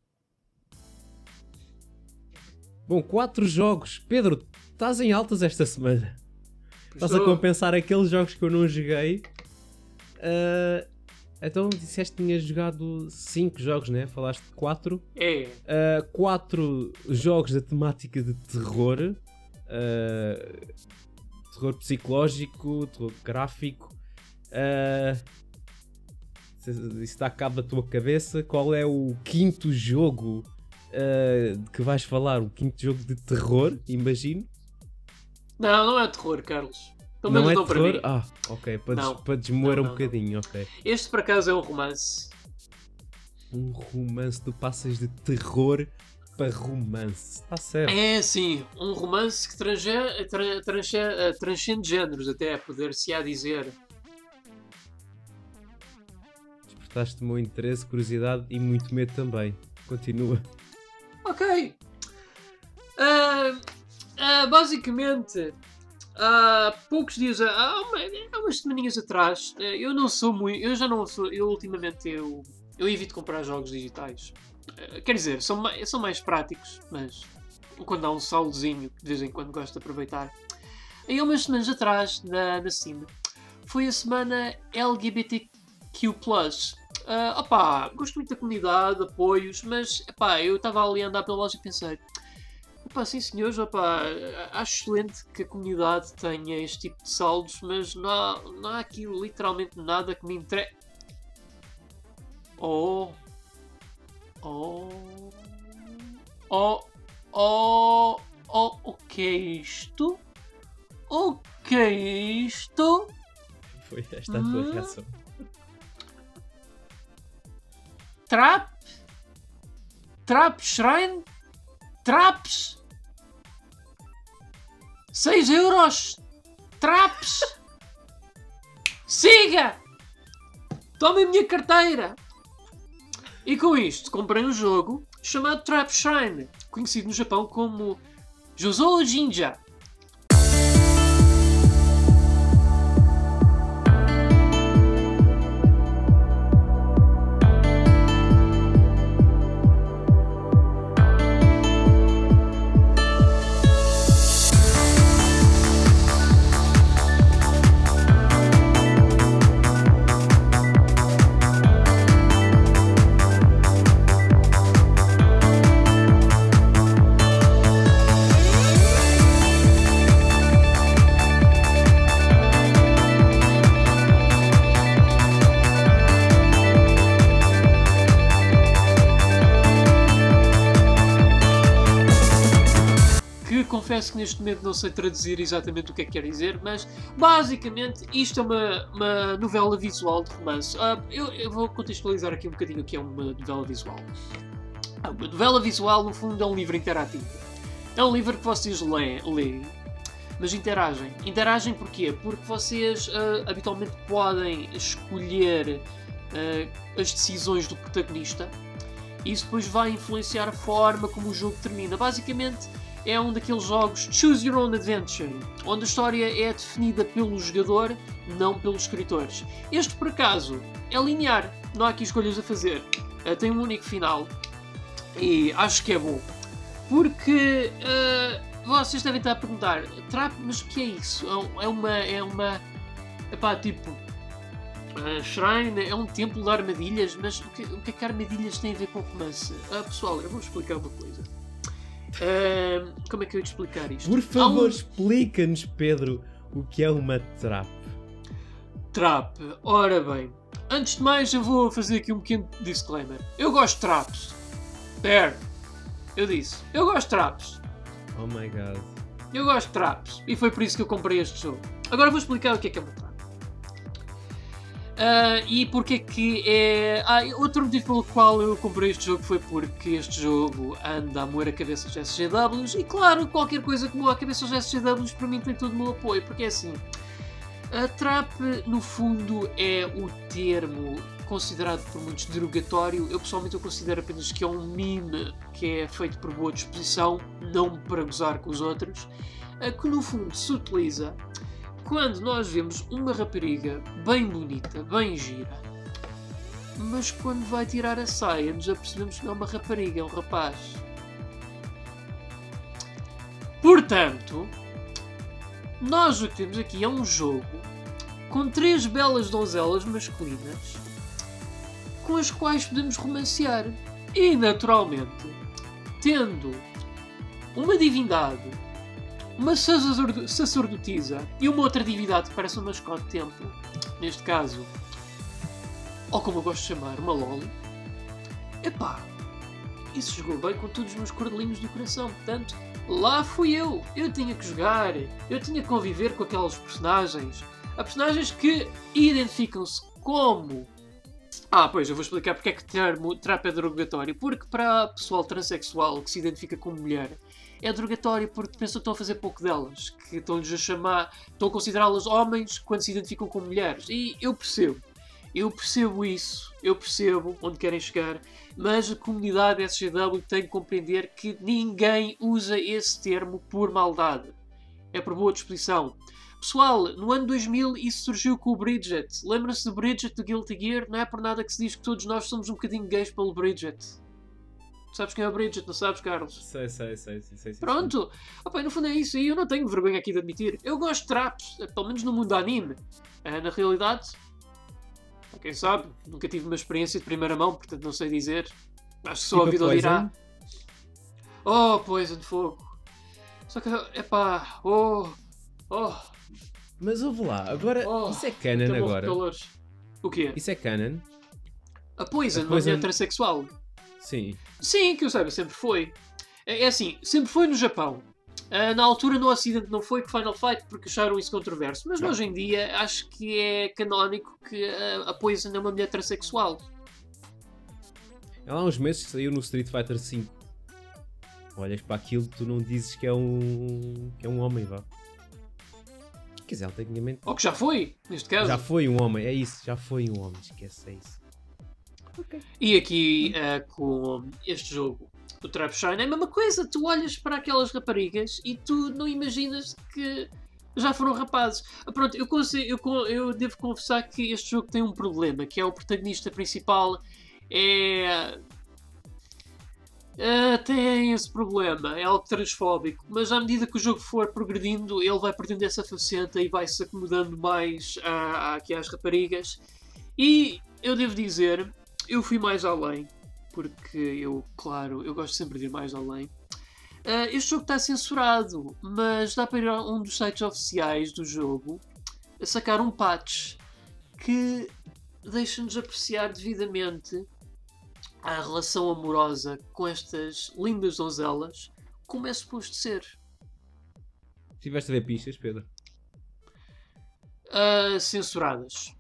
Bom, 4 jogos. Pedro, estás em altas esta semana. Estás a compensar aqueles jogos que eu não joguei. Ah, então disseste que tinhas jogado 5 jogos, né? Falaste de 4. É, Uh, quatro jogos da temática de terror, uh, terror psicológico, terror gráfico. Uh, isso está cabo da tua cabeça. Qual é o quinto jogo uh, que vais falar? O quinto jogo de terror, imagino. não, não é terror, Carlos. Pelo não menos é não, para terror? mim. Ah, ok, para, des Não. para desmoer Não, um não, não. bocadinho, ok. Este por acaso é um romance. Um romance, tu passas de terror para romance. Está certo. É sim, um romance que trange- tra- tranche- eh, transcende géneros, até poder-se-á dizer. Despertaste o interesse, curiosidade e muito medo também. Continua. Ok. Ah, ah, basicamente, há poucos dias, há, uma- umas semaninhas atrás, eh, eu não sou muito, eu já não sou, eu ultimamente eu, eu evito comprar jogos digitais. Eh, quer dizer, são mais, são mais práticos, mas quando há um saldozinho, de vez em quando gosto de aproveitar. Aí umas semanas atrás, na, na foi a semana LGBTQ+. Ah, opá, gosto muito da comunidade, apoios, mas epá, eu estava ali a andar pela loja e pensei Opá, sim senhores, opá, acho excelente que a comunidade tenha este tipo de saldos, mas não há, não há aqui literalmente nada que me entre... Oh... Oh... Oh... Oh... Oh... O que é isto? O que é isto? Foi esta a tua Hum? reação. Trap? Trap Shrine? Traps? 6 euros? Traps? Siga! Tome a minha carteira! E com isto comprei um jogo chamado Trap Shrine, conhecido no Japão como Josou Jinja. Confesso que neste momento não sei traduzir exatamente o que é que quer dizer, mas basicamente isto é uma, uma novela visual de romance. Ah, eu, eu vou contextualizar aqui um bocadinho o que é uma novela visual. Ah, Uma novela visual, no fundo, é um livro interativo. É um livro que vocês leem, leem mas interagem. Interagem porquê? Porque vocês ah, habitualmente podem escolher as decisões do protagonista isso depois vai influenciar a forma como o jogo termina. Basicamente, é um daqueles jogos Choose Your Own Adventure, onde a história é definida pelo jogador, não pelos escritores. Este, por acaso, é linear, não há aqui escolhas a fazer. Eh, tem um único final e acho que é bom. Porque eh, vocês devem estar a perguntar, Trap, mas o que é isso? É É uma. É uma. Epá, tipo. eh, Shrine é um templo de armadilhas, mas o que, o que é que armadilhas têm a ver com romance? Ah, pessoal, eu vou explicar uma coisa. Como é que eu ia te explicar isto? Por favor, um explica-nos, Pedro, o que é uma trap. trap. Ora bem, antes de mais, eu vou fazer aqui um pequeno disclaimer. Eu gosto de traps. There. Eu disse. Eu gosto de traps. Oh my god. Eu gosto de traps. E foi por isso que eu comprei este jogo. Agora vou explicar o que é que é uma trap. Ah, e porque é que é. Ah, outro motivo pelo qual eu comprei este jogo foi porque este jogo anda a moer a cabeça dos SGWs e claro, qualquer coisa que moa a cabeça dos SGWs para mim tem todo o meu apoio, porque é assim. A trap, no fundo, é o termo considerado por muitos derogatório. Eu pessoalmente eu considero apenas que é um meme que é feito por boa disposição, não para gozar com os outros, eh, que no fundo se utiliza quando nós vemos uma rapariga bem bonita, bem gira, mas quando vai tirar a saia nos apercebemos que não é uma rapariga, é um rapaz. Portanto, nós o que temos aqui é um jogo com três belas donzelas masculinas com as quais podemos romancear. E, naturalmente, tendo uma divindade, uma sacerdot- sacerdotisa e uma outra divindade que parece um mascote de templo, neste caso, ou como eu gosto de chamar, uma loli, epá, isso jogou bem com todos os meus cordelinhos do coração. Portanto, lá fui eu. Eu tinha que jogar, eu tinha que conviver com aqueles personagens. Há personagens que identificam-se como Ah, pois, eu vou explicar porque é que termo trap é drogatório. Porque para pessoal transexual que se identifica como mulher, é drogatório porque pensam que estão a fazer pouco delas, que estão-lhes a chamar, estão a considerá-las homens quando se identificam como mulheres. E eu percebo. Eu percebo isso, eu percebo onde querem chegar, mas a comunidade SGW tem que compreender que ninguém usa esse termo por maldade. É por boa disposição. Pessoal, no ano 2000 isso surgiu com o Bridget. Lembra-se do Bridget do Guilty Gear? Não é por nada que se diz que todos nós somos um bocadinho gays pelo Bridget. Sabes quem é o Bridget, não sabes, Carlos? Sei, sei, sei, sei, sei, sei. Pronto! Opa, no fundo é isso, e eu não tenho vergonha aqui de admitir. Eu gosto de traps, pelo menos no mundo anime. Ah, na realidade, quem sabe, nunca tive uma experiência de primeira mão, portanto não sei dizer. Acho que só a Tipo vida o Poison? dirá. Oh, Poison de Fogo. Só que, epá, oh, oh, Mas ouve lá, agora, Oh, isso é canon de agora. calores. O quê? Isso é canon? A Poison, A uma Poison- mulher transexual. Sim. Sim, que eu saiba, sempre foi. É, é assim, sempre foi no Japão. Ah, na altura no Ocidente não foi com Final Fight porque acharam isso controverso, mas hoje em dia acho que é canónico que a, a Poison é uma mulher transexual. Ela há uns meses que saiu no Street Fighter V. Olhas para aquilo, tu não dizes que é um. que é um homem, vá. Quer dizer, ela tecnicamente. Ou que já foi, neste caso. Já foi um homem, é isso, já foi um homem, esquece, é isso. E aqui ah, com este jogo, o Trap Shine, é a mesma coisa. Tu olhas para aquelas raparigas e tu não imaginas que já foram rapazes. Ah, Pronto, eu, conse- eu, eu devo confessar que este jogo tem um problema, que é o protagonista principal é. ah, tem esse problema, é algo transfóbico, mas à medida que o jogo for progredindo, ele vai perdendo essa faceta e vai se acomodando mais aqui às raparigas. E eu devo dizer, eu fui mais além, porque eu, claro, eu gosto sempre de ir mais além. Ah, este jogo está censurado, mas dá para ir a um dos sites oficiais do jogo a sacar um patch que deixa-nos apreciar devidamente a relação amorosa com estas lindas donzelas como é suposto ser. Tiveste a ver pistas, Pedro? Ah, censuradas.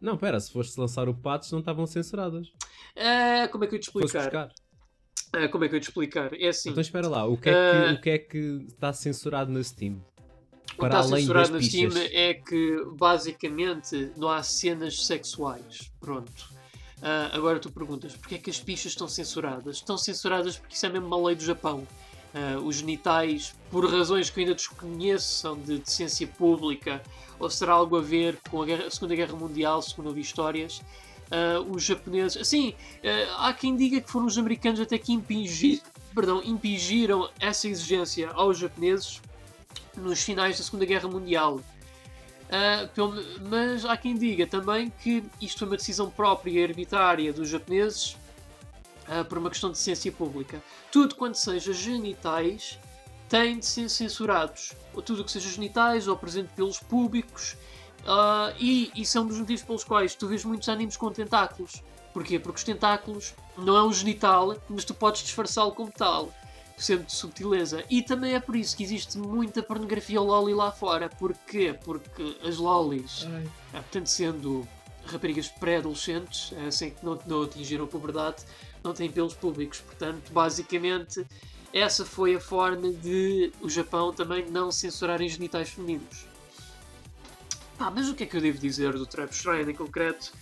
Não, pera, se foste lançar o patch não estavam censuradas. Ah, como é que eu te explicar? Ah, como é que eu te explicar? É assim. Então espera lá, o que, é que, Ah. o que é que está censurado na Steam? O que Para está censurado na Steam é que basicamente não há cenas sexuais. Pronto. Agora tu perguntas, porquê é que as pichas estão censuradas? Estão censuradas porque isso é mesmo uma lei do Japão. Ah, os genitais, por razões que eu ainda desconheço, são de decência pública ou será algo a ver com a, guerra- a Segunda Guerra Mundial, segundo ouvi histórias. ah, os japoneses, assim, ah, há quem diga que foram os americanos até que impingi- perdão, impingiram essa exigência aos japoneses nos finais da Segunda Guerra Mundial. Mas há quem diga também que isto foi uma decisão própria e arbitrária dos japoneses ah, por uma questão de ciência pública. Tudo quanto seja genitais tem de ser censurados. Ou tudo o que seja genitais ou presente pelos públicos. Ah, e isso é um dos motivos pelos quais tu vês muitos animes com tentáculos. Porquê? Porque os tentáculos não é um genital, mas tu podes disfarçá-lo como tal sempre de subtileza. E também é por isso que existe muita pornografia loli lá fora. Porquê? Porque as lolis, ah, portanto, sendo raparigas pré-adolescentes, sem que não, não atingiram a puberdade, não têm pelos públicos. Portanto, basicamente, essa foi a forma de o Japão também não censurarem genitais femininos. Mas o que é que eu devo dizer do Trap Shrine em concreto?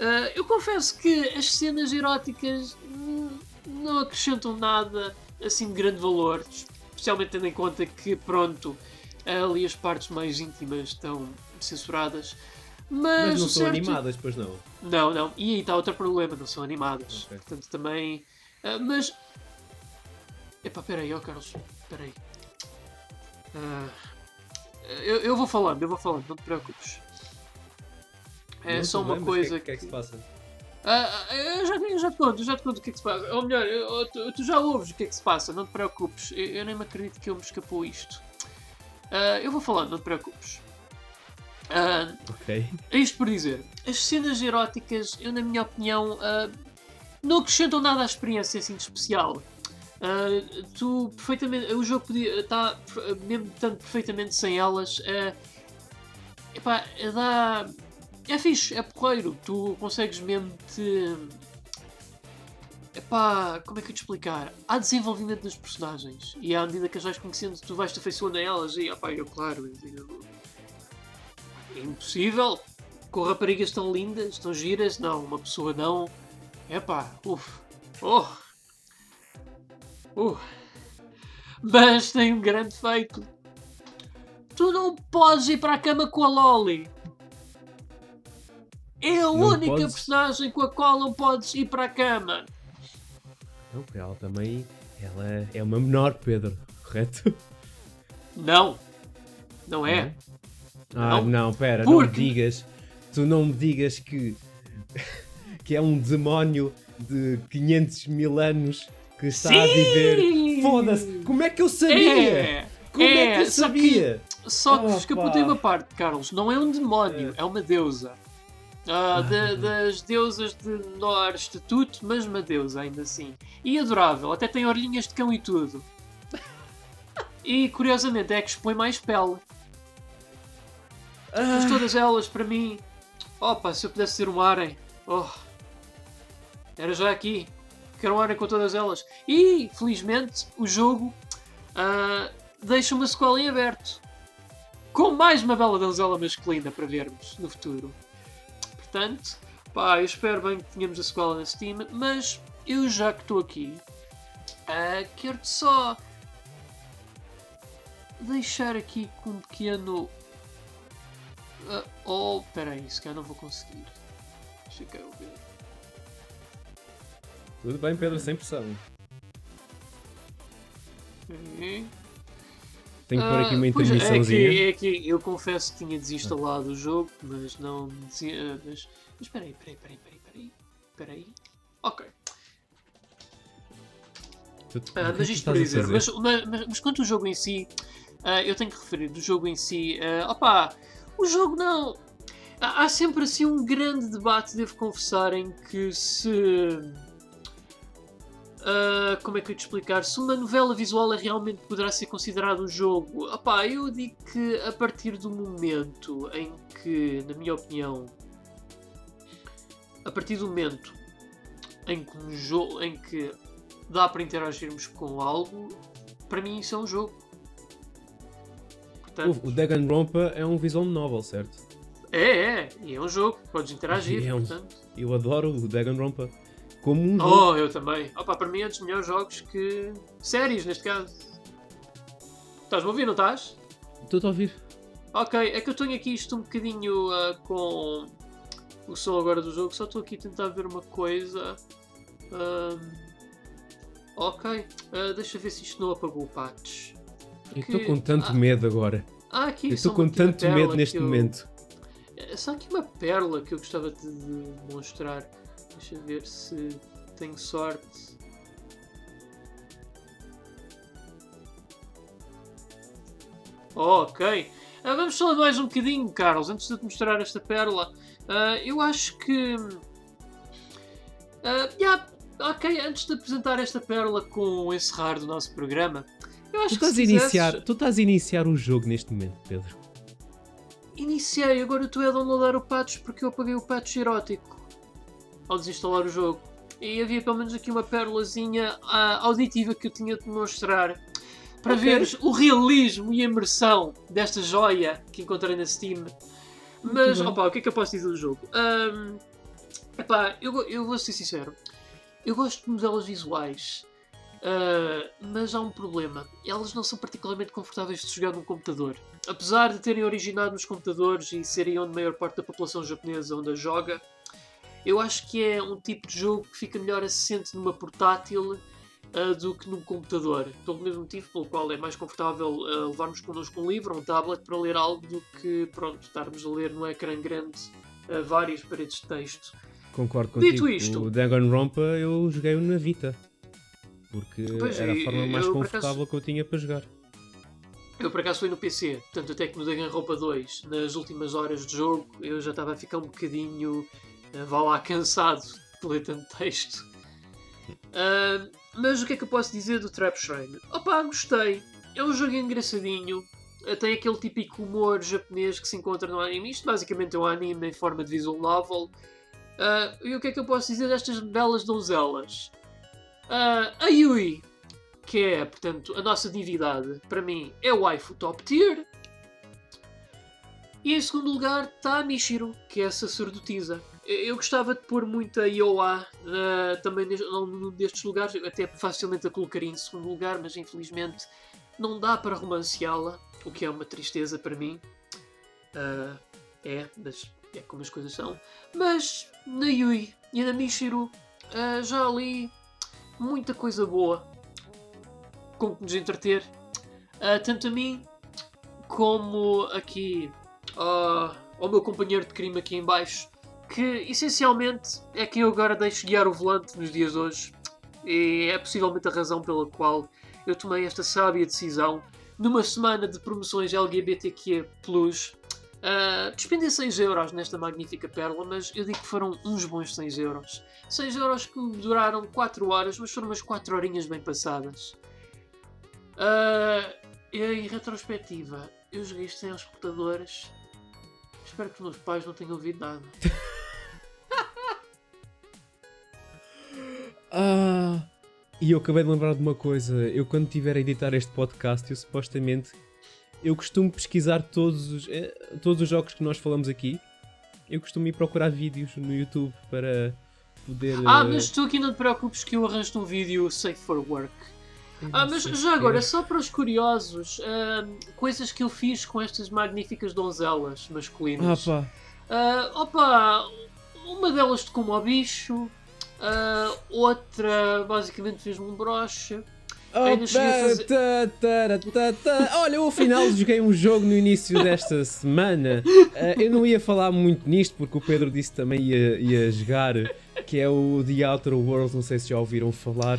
Ah, eu confesso que as cenas eróticas hum, não acrescentam nada assim de grande valor, especialmente tendo em conta que, pronto, ali as partes mais íntimas estão censuradas. Mas, Mas não são certo- animadas, pois não. Não, não. E aí está outro problema, não são animadas. Ok. Portanto, também. ah, mas. Epá, peraí, ó Carlos, peraí. Ah, eu, eu vou falando, eu vou falando, não te preocupes. É Não, só uma bem, mas o que coisa é que- que é que se passa? ah, eu, já, eu já te conto, eu já te conto o que é que se passa. Ou melhor, eu- tu, tu já ouves o que é que se passa, não te preocupes. Eu, eu nem me acredito que eu me escapou isto. Ah, eu vou falando, não te preocupes. Ah, Ok. é isto por dizer, as cenas eróticas, eu na minha opinião, ah, não acrescentam nada à experiência assim de especial. Ah, tu perfeitamente, o jogo podia estar mesmo tanto perfeitamente sem elas. ah, epá, dá é fixe, é porreiro. Tu consegues mesmo te. Epá, como é que eu te explicar? Há desenvolvimento das personagens e à medida que as vais conhecendo, tu vais te afeiçoando a elas. E, opá, eu, claro, eu digo, é impossível com raparigas tão lindas, tão giras. Não, uma pessoa não. Epá, uff, oh, uh. Mas tem um grande feito. Tu não podes ir para a cama com a Loli. É a Não única podes? personagem com a qual não podes ir para a cama. Não, ela também. Ela é uma menor, Pedro, correto? Não. Não é? Ah, Não. não, pera, não me Porque- digas. Tu não me digas que. que é um demónio de 500 mil anos que está a Sim! viver. Foda-se! Como é que eu sabia? É! Como é, que eu só que- sabia? Só que Opa. escapou-te uma parte, Carlos. Não é um demónio, é uma deusa. Ah, da- das deusas de menor estatuto, mas uma deusa ainda assim. E adorável, até tem orelhinhas de cão e tudo. E curiosamente é a que expõe mais pele. Mas Ah, todas elas, para mim, opa, se eu pudesse ter um Arem, oh, era já aqui. Quero um Arem com todas elas. E, felizmente, o jogo ah, deixa uma sequela em aberto. Com mais uma bela donzela masculina para vermos no futuro. Portanto, pá, eu espero bem que tenhamos a sequela na Steam, mas eu já que estou aqui, ah, quero-te só deixar aqui com um pequeno ah, oh, peraí, se calhar não vou conseguir. Deixa eu ver. Tudo bem, Pedro, sem pressão. Ok. Tenho que pôr aqui uma Ah, pois é, intermissãozinha. É que, é que eu confesso que tinha desinstalado o jogo, mas não dizia. ah, Mas, mas peraí, peraí, peraí, peraí, peraí. Peraí. Ok. Tu- Ah, que é mas que isto por dizer, mas, mas, mas, quanto ao jogo em si, ah, eu tenho que referir do jogo em si, ah, opá, o jogo não. Há sempre assim um grande debate, devo confessar, em que se. ah, como é que eu te explicar? Se uma novela visual é realmente poderá ser considerado um jogo, opá, eu digo que a partir do momento em que, na minha opinião, a partir do momento em que um jogo em que dá para interagirmos com algo, para mim isso é um jogo. Portanto, O, o Danganronpa é um visual novel, certo? é, é, e é um jogo, podes interagir, É um- portanto. Eu adoro o Danganronpa como um jogo. Oh, eu também. Opa, para mim é dos melhores jogos que. séries, neste caso. Estás-me a ouvir, não estás? Estou a ouvir. Ok, é que eu tenho aqui isto um bocadinho ah, com o som agora do jogo, só estou aqui a tentar ver uma coisa. Ahm, ok, ah, deixa ver se isto não apagou o patch. Eu estou com Que- tanto medo agora. Ah, aqui Eu estou com tanto medo que neste eu- momento. É só aqui uma pérola que eu gostava de demonstrar. Deixa ver se tenho sorte. ok. Ah, vamos falar mais um bocadinho, Carlos, antes de te mostrar esta pérola. Ah, eu acho que. ah, yeah, ok, antes de apresentar esta pérola com o encerrar do nosso programa, eu Tu acho que estás, a se quisesses- iniciar, tu estás a iniciar o jogo neste momento, Pedro. Iniciei, agora estou a downloadar o patch porque eu apaguei o patch erótico ao desinstalar o jogo. E havia pelo menos aqui uma pérolazinha ah, auditiva que eu tinha de mostrar para Ok. veres o realismo e a imersão desta joia que encontrei na Steam. Mas, opa, o que é que eu posso dizer do jogo? Ahm, epá, eu, eu vou ser sincero. Eu gosto de modelos visuais. Ah, mas há um problema. Elas não são particularmente confortáveis de jogar num computador. Apesar de terem originado nos computadores e serem onde a maior parte da população japonesa onde a joga, eu acho que é um tipo de jogo que fica melhor assente numa portátil ah, do que num computador. Pelo mesmo motivo pelo qual é mais confortável ah, levarmos connosco um livro ou um tablet para ler algo do que pronto, estarmos a ler num ecrã grande ah, várias paredes de texto. Concordo Dito contigo. isto- O Danganronpa eu joguei-o na Vita. Porque Pois, era a forma mais eu, confortável que eu tinha para jogar. Eu por acaso fui no PC, tanto até que no Danganronpa 2, nas últimas horas de jogo, eu já estava a ficar um bocadinho, eh, vá lá, cansado de ler tanto texto. Ah, mas o que é que eu posso dizer do Trap Shrine? Opa, gostei. É um jogo engraçadinho. tem aquele típico humor japonês que se encontra no anime. Isto basicamente é um anime em forma de visual novel. Ah, e o que é que eu posso dizer destas belas donzelas? Ah, a Yui, que é, portanto, a nossa divindade, para mim, é o waifu top tier. E em segundo lugar está a Mishiro, que é a sacerdotisa. Eu gostava de pôr muito a Ioa ah, também num destes lugares, até facilmente a colocaria em segundo lugar, mas infelizmente não dá para romanceá-la, o que é uma tristeza para mim. Ah, é, mas é como as coisas são. Mas na Yui e na Mishiro ah, já li muita coisa boa com que nos entreter, ah, tanto a mim como aqui ah, ao meu companheiro de crime aqui em baixo, que essencialmente é quem eu agora deixo guiar o volante nos dias de hoje. E é possivelmente a razão pela qual eu tomei esta sábia decisão numa semana de promoções LGBTQ+, Uh, despendi 6 euros nesta magnífica pérola, mas eu digo que foram uns bons 6 euros. 6 euros que duraram 4 horas, mas foram umas 4 horinhas bem passadas. Uh, em retrospectiva, eu joguei isto sem os computadores. Espero que os meus pais não tenham ouvido nada. Ah, e eu acabei de lembrar de uma coisa. Eu quando estiver a editar este podcast, eu supostamente eu costumo pesquisar todos os, eh, todos os jogos que nós falamos aqui. Eu costumo ir procurar vídeos no YouTube para poder. Ah, eh, mas tu aqui não te preocupes que eu arranjo um vídeo safe for work. Ah, mas já agora, só para os curiosos, ah, coisas que eu fiz com estas magníficas donzelas Ah, masculinas. pá. Ah, opa, uma delas tocou-me ao bicho, ah, outra basicamente fez-me um broche. Oh, fazer- tá, tá, tá. Olha, eu afinal joguei um jogo no início desta semana. Ah, eu não ia falar muito nisto porque o Pedro disse que também ia, ia jogar, que é o The Outer Worlds. Não sei se já ouviram falar.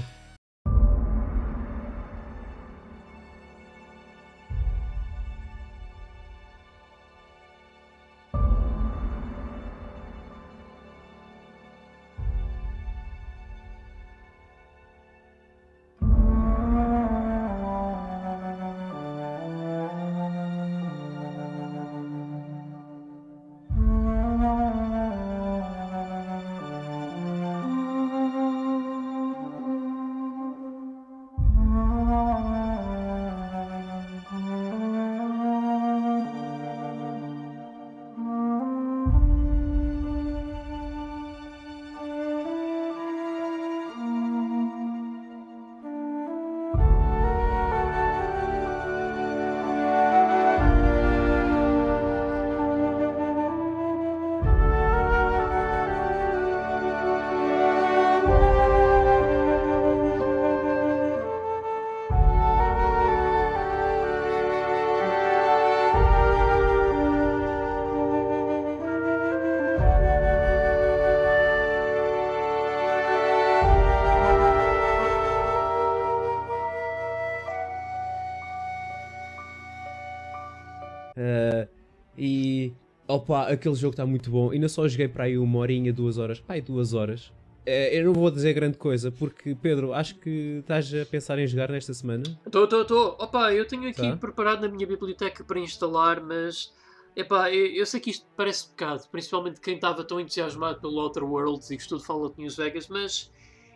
Opa, aquele jogo está muito bom. Ainda só joguei para aí uma horinha, duas horas. Pai, duas horas. Eh, eu não vou dizer grande coisa, porque Pedro, acho que estás a pensar em jogar nesta semana. Estou, estou, estou. Opa, eu tenho aqui Tá. preparado na minha biblioteca para instalar, mas. Epá, eu, eu sei que isto parece pecado, principalmente quem estava tão entusiasmado pelo Outer Worlds e gostou de Fallout News Vegas, mas.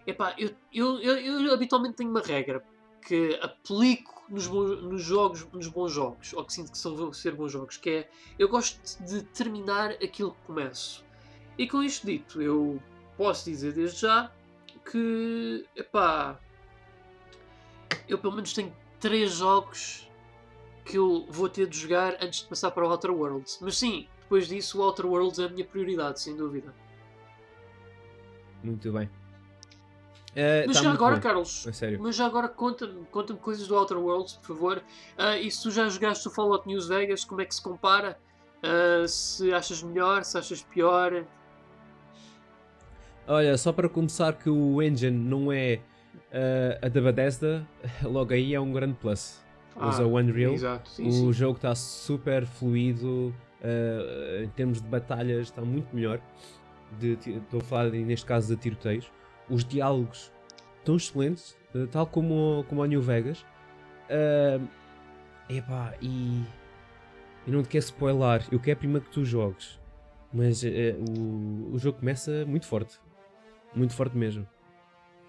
Epá, eu, eu, eu, eu habitualmente tenho uma regra que aplico nos, bons, nos jogos, nos bons jogos, ou que sinto que são ser bons jogos, que é eu gosto de terminar aquilo que começo. E com isto dito, eu posso dizer desde já que, epá, eu pelo menos tenho três jogos que eu vou ter de jogar antes de passar para o Outer Worlds. Mas sim, depois disso o Outer Worlds é a minha prioridade, sem dúvida. Muito bem. Eh, Mas tá já agora, bom. Carlos, sério. mas já agora conta-me conta coisas do Outer Worlds, por favor. Ah, e se tu já jogaste o Fallout News Vegas, como é que se compara? Ah, se achas melhor, se achas pior? Olha, só para começar que o engine não é eh, a da Bethesda, logo aí é um grande plus. Usa o Unreal. Ah, Exato, sim, o sim. jogo está super fluido, em termos de batalhas está muito melhor. De Estou a falar de- neste caso de tiroteios. Os diálogos estão excelentes, eh, tal como, como o New Vegas. Eh, epá, e Eu não te quero spoiler, eu quero primeiro que tu jogues. Mas eh, o, o jogo começa muito forte. Muito forte mesmo.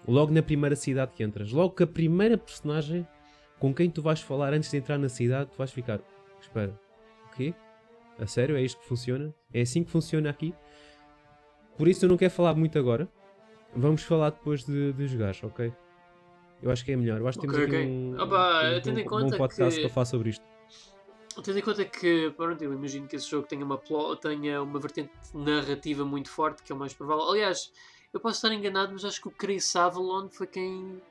Logo na primeira cidade que entras. Logo que a primeira personagem com quem tu vais falar antes de entrar na cidade, tu vais ficar. Espera, o quê? A sério? É isto que funciona? É assim que funciona aqui? Por isso eu não quero falar muito agora. Vamos falar depois de, de jogares, ok? Eu acho que é melhor. Eu acho que temos Ok, aqui ok. um, Opa, um, bom- conta bom podcast que- para falar sobre isto. Tendo em conta que, pronto, eu imagino que esse jogo tenha uma, tenha uma vertente narrativa muito forte, que é o mais provável. Aliás, eu posso estar enganado, mas acho que o Chris Avalon foi quem,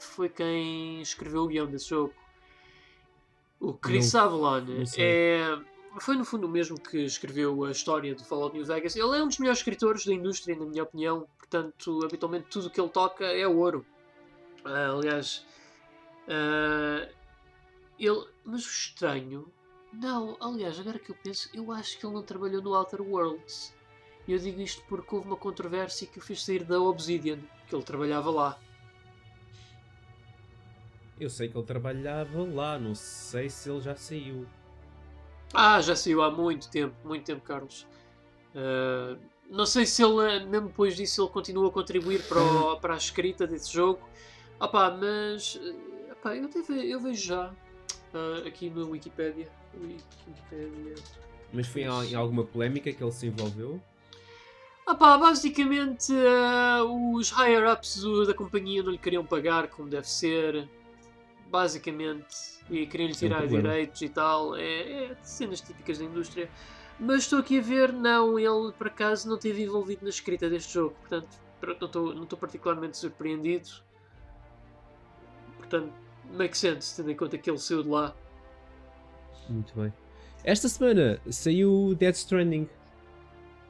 foi quem escreveu o guião desse jogo. O Chris Não- Avalon não é, foi no fundo o mesmo que escreveu a história do Fallout New Vegas. Ele é um dos melhores escritores da indústria, na minha opinião. Portanto, habitualmente tudo o que ele toca é ouro. Ah, aliás, ah, ele. Mas o estranho. Não, aliás, agora que eu penso, eu acho que ele não trabalhou no Outer Worlds. E eu digo isto porque houve uma controvérsia que o fez sair da Obsidian, que ele trabalhava lá. Eu sei que ele trabalhava lá, não sei se ele já saiu. Ah, já saiu há muito tempo, muito tempo, Carlos. Ah, não sei se ele, mesmo depois disso, ele continua a contribuir para, o- para a escrita desse jogo. Opá, mas eh, opá, eu, até ve- eu vejo já ah, aqui no Wikipedia. Wikipedia. Mas foi em, alguma polémica que ele se envolveu? Ah pá, basicamente eh, os higher-ups da companhia não lhe queriam pagar como deve ser. Basicamente. E é um tirar problema. direitos e tal. É, é cenas típicas da indústria. Mas estou aqui a ver, não, ele por acaso não esteve envolvido na escrita deste jogo. Portanto, não estou, não estou particularmente surpreendido. Portanto, make sense, tendo em conta que ele saiu de lá. Muito bem. Esta semana saiu Dead Stranding.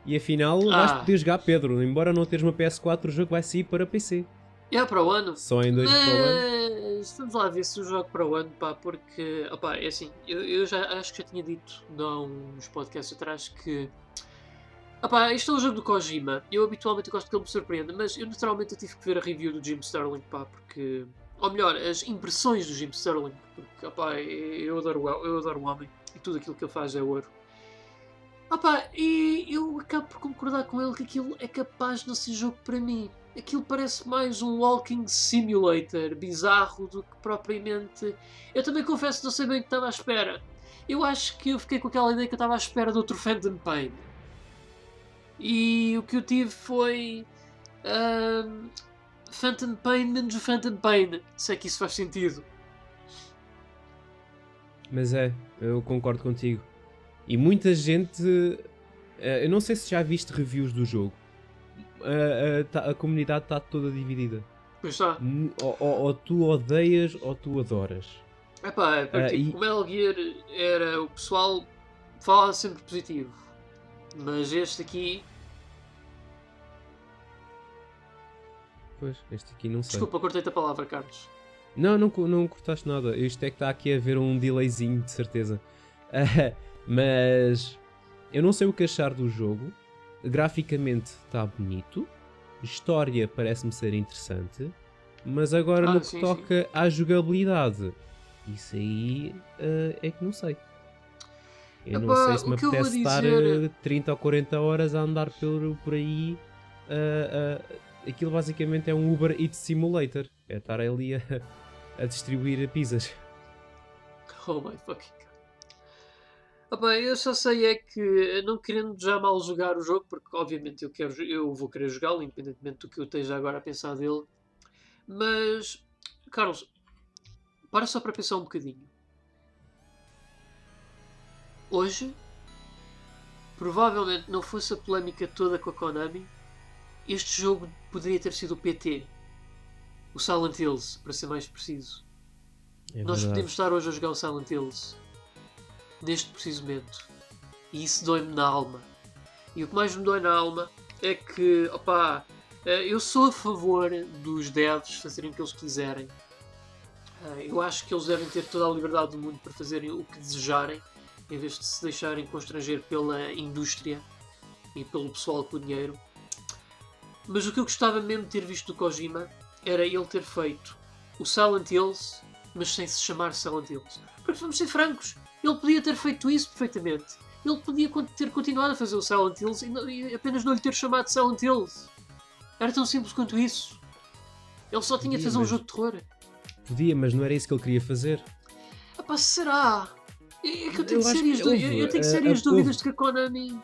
E afinal vais Ah. poder jogar Pedro. Embora não teres uma PS4, o jogo vai sair para PC. É para o ano. Só em dois para o ano. Mas vamos lá ver se eu jogo para o ano, pá, porque, opá, é assim, eu, eu já acho que já tinha dito há uns podcasts atrás que, opá, isto é um jogo do Kojima, eu habitualmente gosto que ele me surpreenda, mas eu naturalmente tive que ver a review do Jim Sterling, pá, porque, ou melhor, as impressões do Jim Sterling, porque, opá, eu adoro, o- eu adoro o homem e tudo aquilo que ele faz é ouro. Opá, e eu acabo por concordar com ele que aquilo é capaz de não ser jogo para mim aquilo parece mais um walking simulator bizarro do que propriamente. Eu também confesso que não sei bem o que estava à espera. Eu acho que eu fiquei com aquela ideia que eu estava à espera de outro Phantom Pain. E o que eu tive foi. ahm, Phantom Pain menos o Phantom Pain. Se é que isso faz sentido. Mas é, eu concordo contigo. E muita gente. eh, eu não sei se já viste reviews do jogo. A, a- a comunidade está toda dividida. Pois está. Ou, ou- ou tu odeias ou tu adoras. Epá, é porque, Ah, tipo, e- o Metal Gear era. O pessoal fala sempre positivo. Mas este aqui. Pois, este aqui não sei. Desculpa, cortei-te a palavra, Carlos. Não, não, não cortaste nada. Isto é que está aqui a haver um delayzinho, de certeza. Ah, mas eu não sei o que achar do jogo. Graficamente está bonito. História parece-me ser interessante. Mas agora Ah, no que sim, toca à jogabilidade, isso aí ah, é que não sei. Eu não Epá, sei se me o que eu vou apetece estar dizer- ah, 30 ou 40 horas a andar por, por aí. ah, ah, aquilo basicamente é um Uber Eats Simulator. É estar ali a, a distribuir pizzas. Oh my fucking god. Ah, eu só sei é que, não querendo já mal jogar o jogo, porque obviamente eu, quero, eu vou querer jogá-lo, independentemente do que eu esteja agora a pensar dele. Mas, Carlos, para só para pensar um bocadinho. Hoje, provavelmente não fosse a polémica toda com a Konami, este jogo poderia ter sido o PT. O Silent Hills, para ser mais preciso. É Nós podemos estar hoje a jogar o Silent Hills neste preciso momento e isso dói-me na alma. E o que mais me dói na alma é que, opá, eh, eu sou a favor dos devs fazerem o que eles quiserem. Eh, Eu acho que eles devem ter toda a liberdade do mundo para fazerem o que desejarem, em vez de se deixarem constranger pela indústria e pelo pessoal com dinheiro. Mas o que eu gostava mesmo de ter visto do Kojima era ele ter feito o Silent Hills, mas sem se chamar Silent Hills. Porque vamos ser francos, Ele podia ter feito isso perfeitamente. Ele podia ter continuado a fazer o Silent Hills e, apenas não lhe ter chamado Silent Hills. Era tão simples quanto isso. Ele só tinha de Podia, fazer um mas- jogo de terror. Podia, mas não era isso que ele queria fazer. Ah pá, será? É é que eu tenho Eu sérias, que eu, eu tenho eh, sérias dúvidas de que a Konami.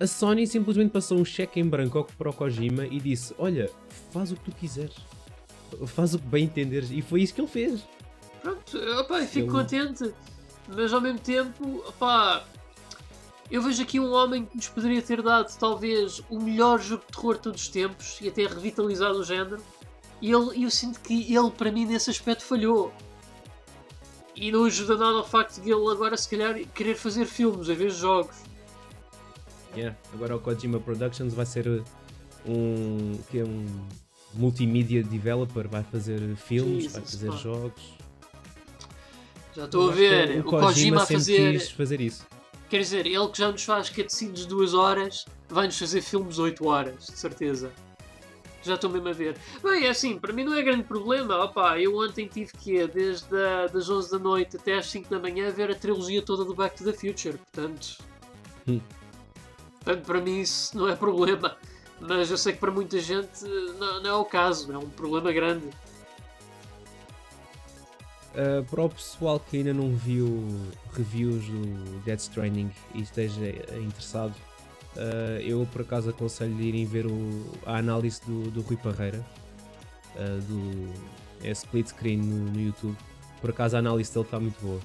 A Sony simplesmente passou um cheque em branco para o Kojima e disse: Olha, faz o que tu quiseres. Faz o que bem entenderes. E foi isso que ele fez. Pronto, eu fico Ele- contente. Mas ao mesmo tempo, opá, eu vejo aqui um homem que nos poderia ter dado talvez o melhor jogo de terror de todos os tempos e até revitalizado o género. E ele, eu sinto que ele, para mim, nesse aspecto falhou. E não ajuda nada ao facto de ele agora, se calhar, querer fazer filmes em vez de jogos. Yeah. Agora o Kojima Productions vai ser uh, um, que é um multimedia developer, vai fazer filmes, vai Jesus, fazer pá. jogos. Já estou a ver o Kojima a sempre fazer. fazer isso. Quer dizer, ele que já nos faz cutscenes de 2 horas, vai-nos fazer filmes de 8 horas, de certeza. Já estou mesmo a ver. Bem, é assim, para mim não é grande problema. Opa, eu ontem tive que ir desde a, das 11 da noite até às 5 da manhã a ver a trilogia toda do Back to the Future. Portanto, Hum. portanto para mim isso não é problema. Mas eu sei que para muita gente não, não é o caso. É um problema grande. Uh, para o pessoal que ainda não viu reviews do Dead Stranding e esteja interessado, uh, eu por acaso aconselho de irem ver o- a análise do, do Rui Parreira, uh, do é split screen no, no YouTube. Por acaso a análise dele está muito boa.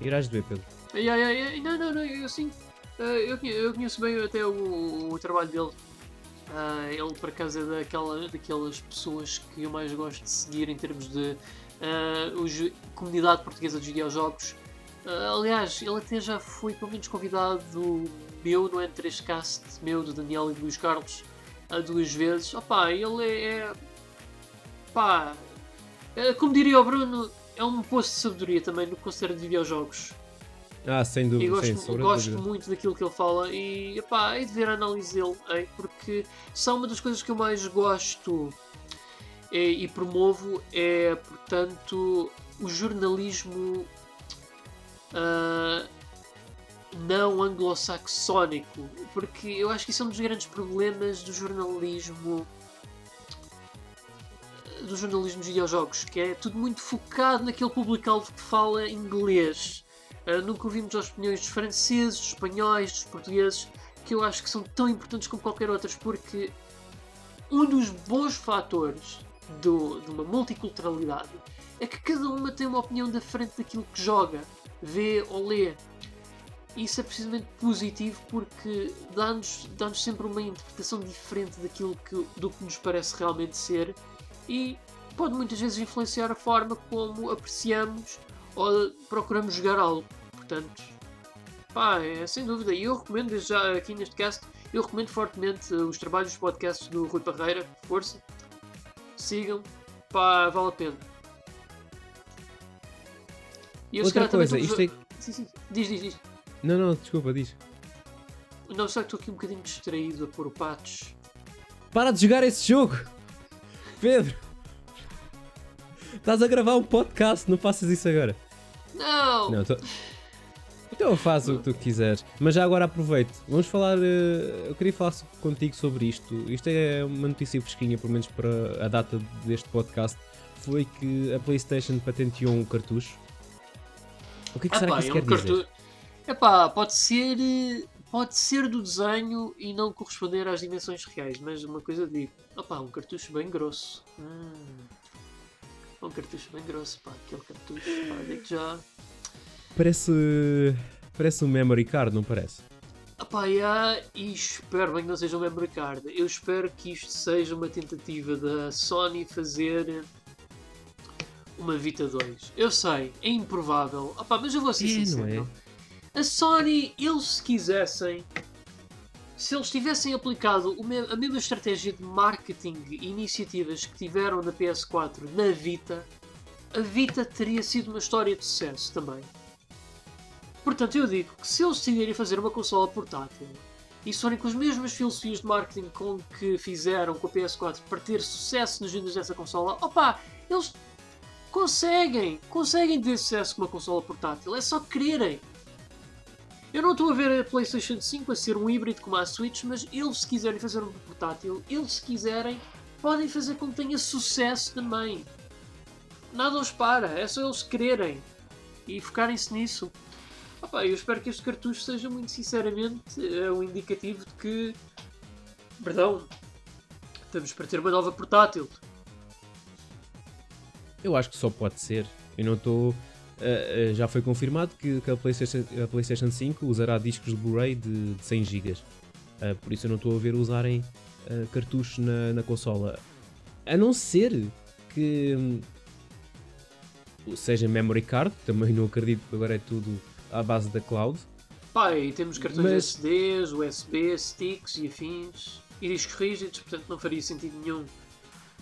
Irás ver, Pedro. Ai, ai, ai, não, não, não, eu eh, eu, eu conheço bem até o, o trabalho dele. Ah, ele, por acaso, é daquela, daquelas pessoas que eu mais gosto de seguir em termos de os- comunidade portuguesa dos videojogos. Ah, aliás, ele até já foi pelo menos convidado meu no N3Cast, meu, do Daniel e do Luís Carlos, ah, duas vezes. Opá, ele é. é pá, é, como diria o Bruno, é um poço de sabedoria também no que de videojogos. Ah, sem E dúvida, gosto, sem sombra de gosto dúvida. muito daquilo que ele fala e epá, hei de ver a análise dele, hein, porque são uma das coisas que eu mais gosto eh, e promovo é, portanto, o jornalismo ah, não anglo-saxónico, porque eu acho que isso é um dos grandes problemas do jornalismo do jornalismo de videojogos, que é tudo muito focado naquele público-alvo que fala inglês. Uh, nunca ouvimos as opiniões dos franceses, dos espanhóis, dos portugueses, que eu acho que são tão importantes como qualquer outras, porque um dos bons fatores do- de uma multiculturalidade é que cada uma tem uma opinião diferente daquilo que joga, vê ou lê. Isso é precisamente positivo porque dá-nos dá sempre uma interpretação diferente daquilo que, do que nos parece realmente ser e pode muitas vezes influenciar a forma como apreciamos ou procuramos jogar algo. Portanto, pá, é sem dúvida. E eu recomendo, já aqui neste cast, eu recomendo fortemente os trabalhos dos podcasts do Rui Parreira. Força, sigam, pá, vale a pena. E eu, Outra coisa, isto é. Sim, sim. Diz, diz, diz. Não, não, desculpa, diz. Não, só que estou aqui um bocadinho distraído a pôr o patch. Para de jogar esse jogo! Pedro! Estás a gravar um podcast, não faças isso agora. Não! Não, tô... Então faz o que tu quiseres. Mas já agora aproveito. Vamos falar. eh, eu queria falar contigo sobre isto. Isto é uma notícia fresquinha, pelo menos para a data deste podcast. Foi que a PlayStation patenteou um cartucho. O que é que será Epá, que isso é quer um dizer? cartu- Epá, pode ser. eh, Pode ser do desenho e não corresponder às dimensões reais, mas uma coisa digo. Opá, um cartucho bem grosso. Hum. Um cartucho bem grosso, pá, aquele cartucho, pá, digo já. Parece. Parece um memory card, não parece? Epá, yeah, e espero bem que não seja um memory card. Eu espero que isto seja uma tentativa da Sony fazer uma Vita 2. Eu sei, é improvável. Opá, mas eu vou ser É, sincero. não é? A Sony, eles se quisessem, se eles tivessem aplicado a mesma estratégia de marketing e iniciativas que tiveram na PS4 na Vita, a Vita teria sido uma história de sucesso também. Portanto, eu digo que se eles decidirem fazer uma consola portátil e forem com as mesmas filosofias de marketing com que fizeram com a PS4 para ter sucesso nas vendas dessa consola, opa, eles Conseguem! Conseguem ter sucesso com uma consola portátil, é só quererem! Eu não estou a ver a PlayStation 5 a ser um híbrido como a Switch, mas eles, se quiserem fazer um portátil, eles, se quiserem, podem fazer com que tenha sucesso também. Nada os para, é só eles quererem e focarem-se nisso. Opa, eu espero que este cartucho seja muito sinceramente é um indicativo de que. Perdão. Estamos para ter uma nova portátil. Eu acho que só pode ser. Eu não estou. Uh, uh, já foi confirmado que, que, a, PlayStation, a PlayStation 5 usará discos de Blu-ray de, de 100 GB. Uh, por isso eu não estou a ver usarem cartuchos na, na consola. A não ser que hum, seja memory card, também não acredito que agora é tudo à base da cloud. Pá, e temos cartões Mas... SDs, USB, sticks e afins e discos rígidos, portanto não faria sentido nenhum.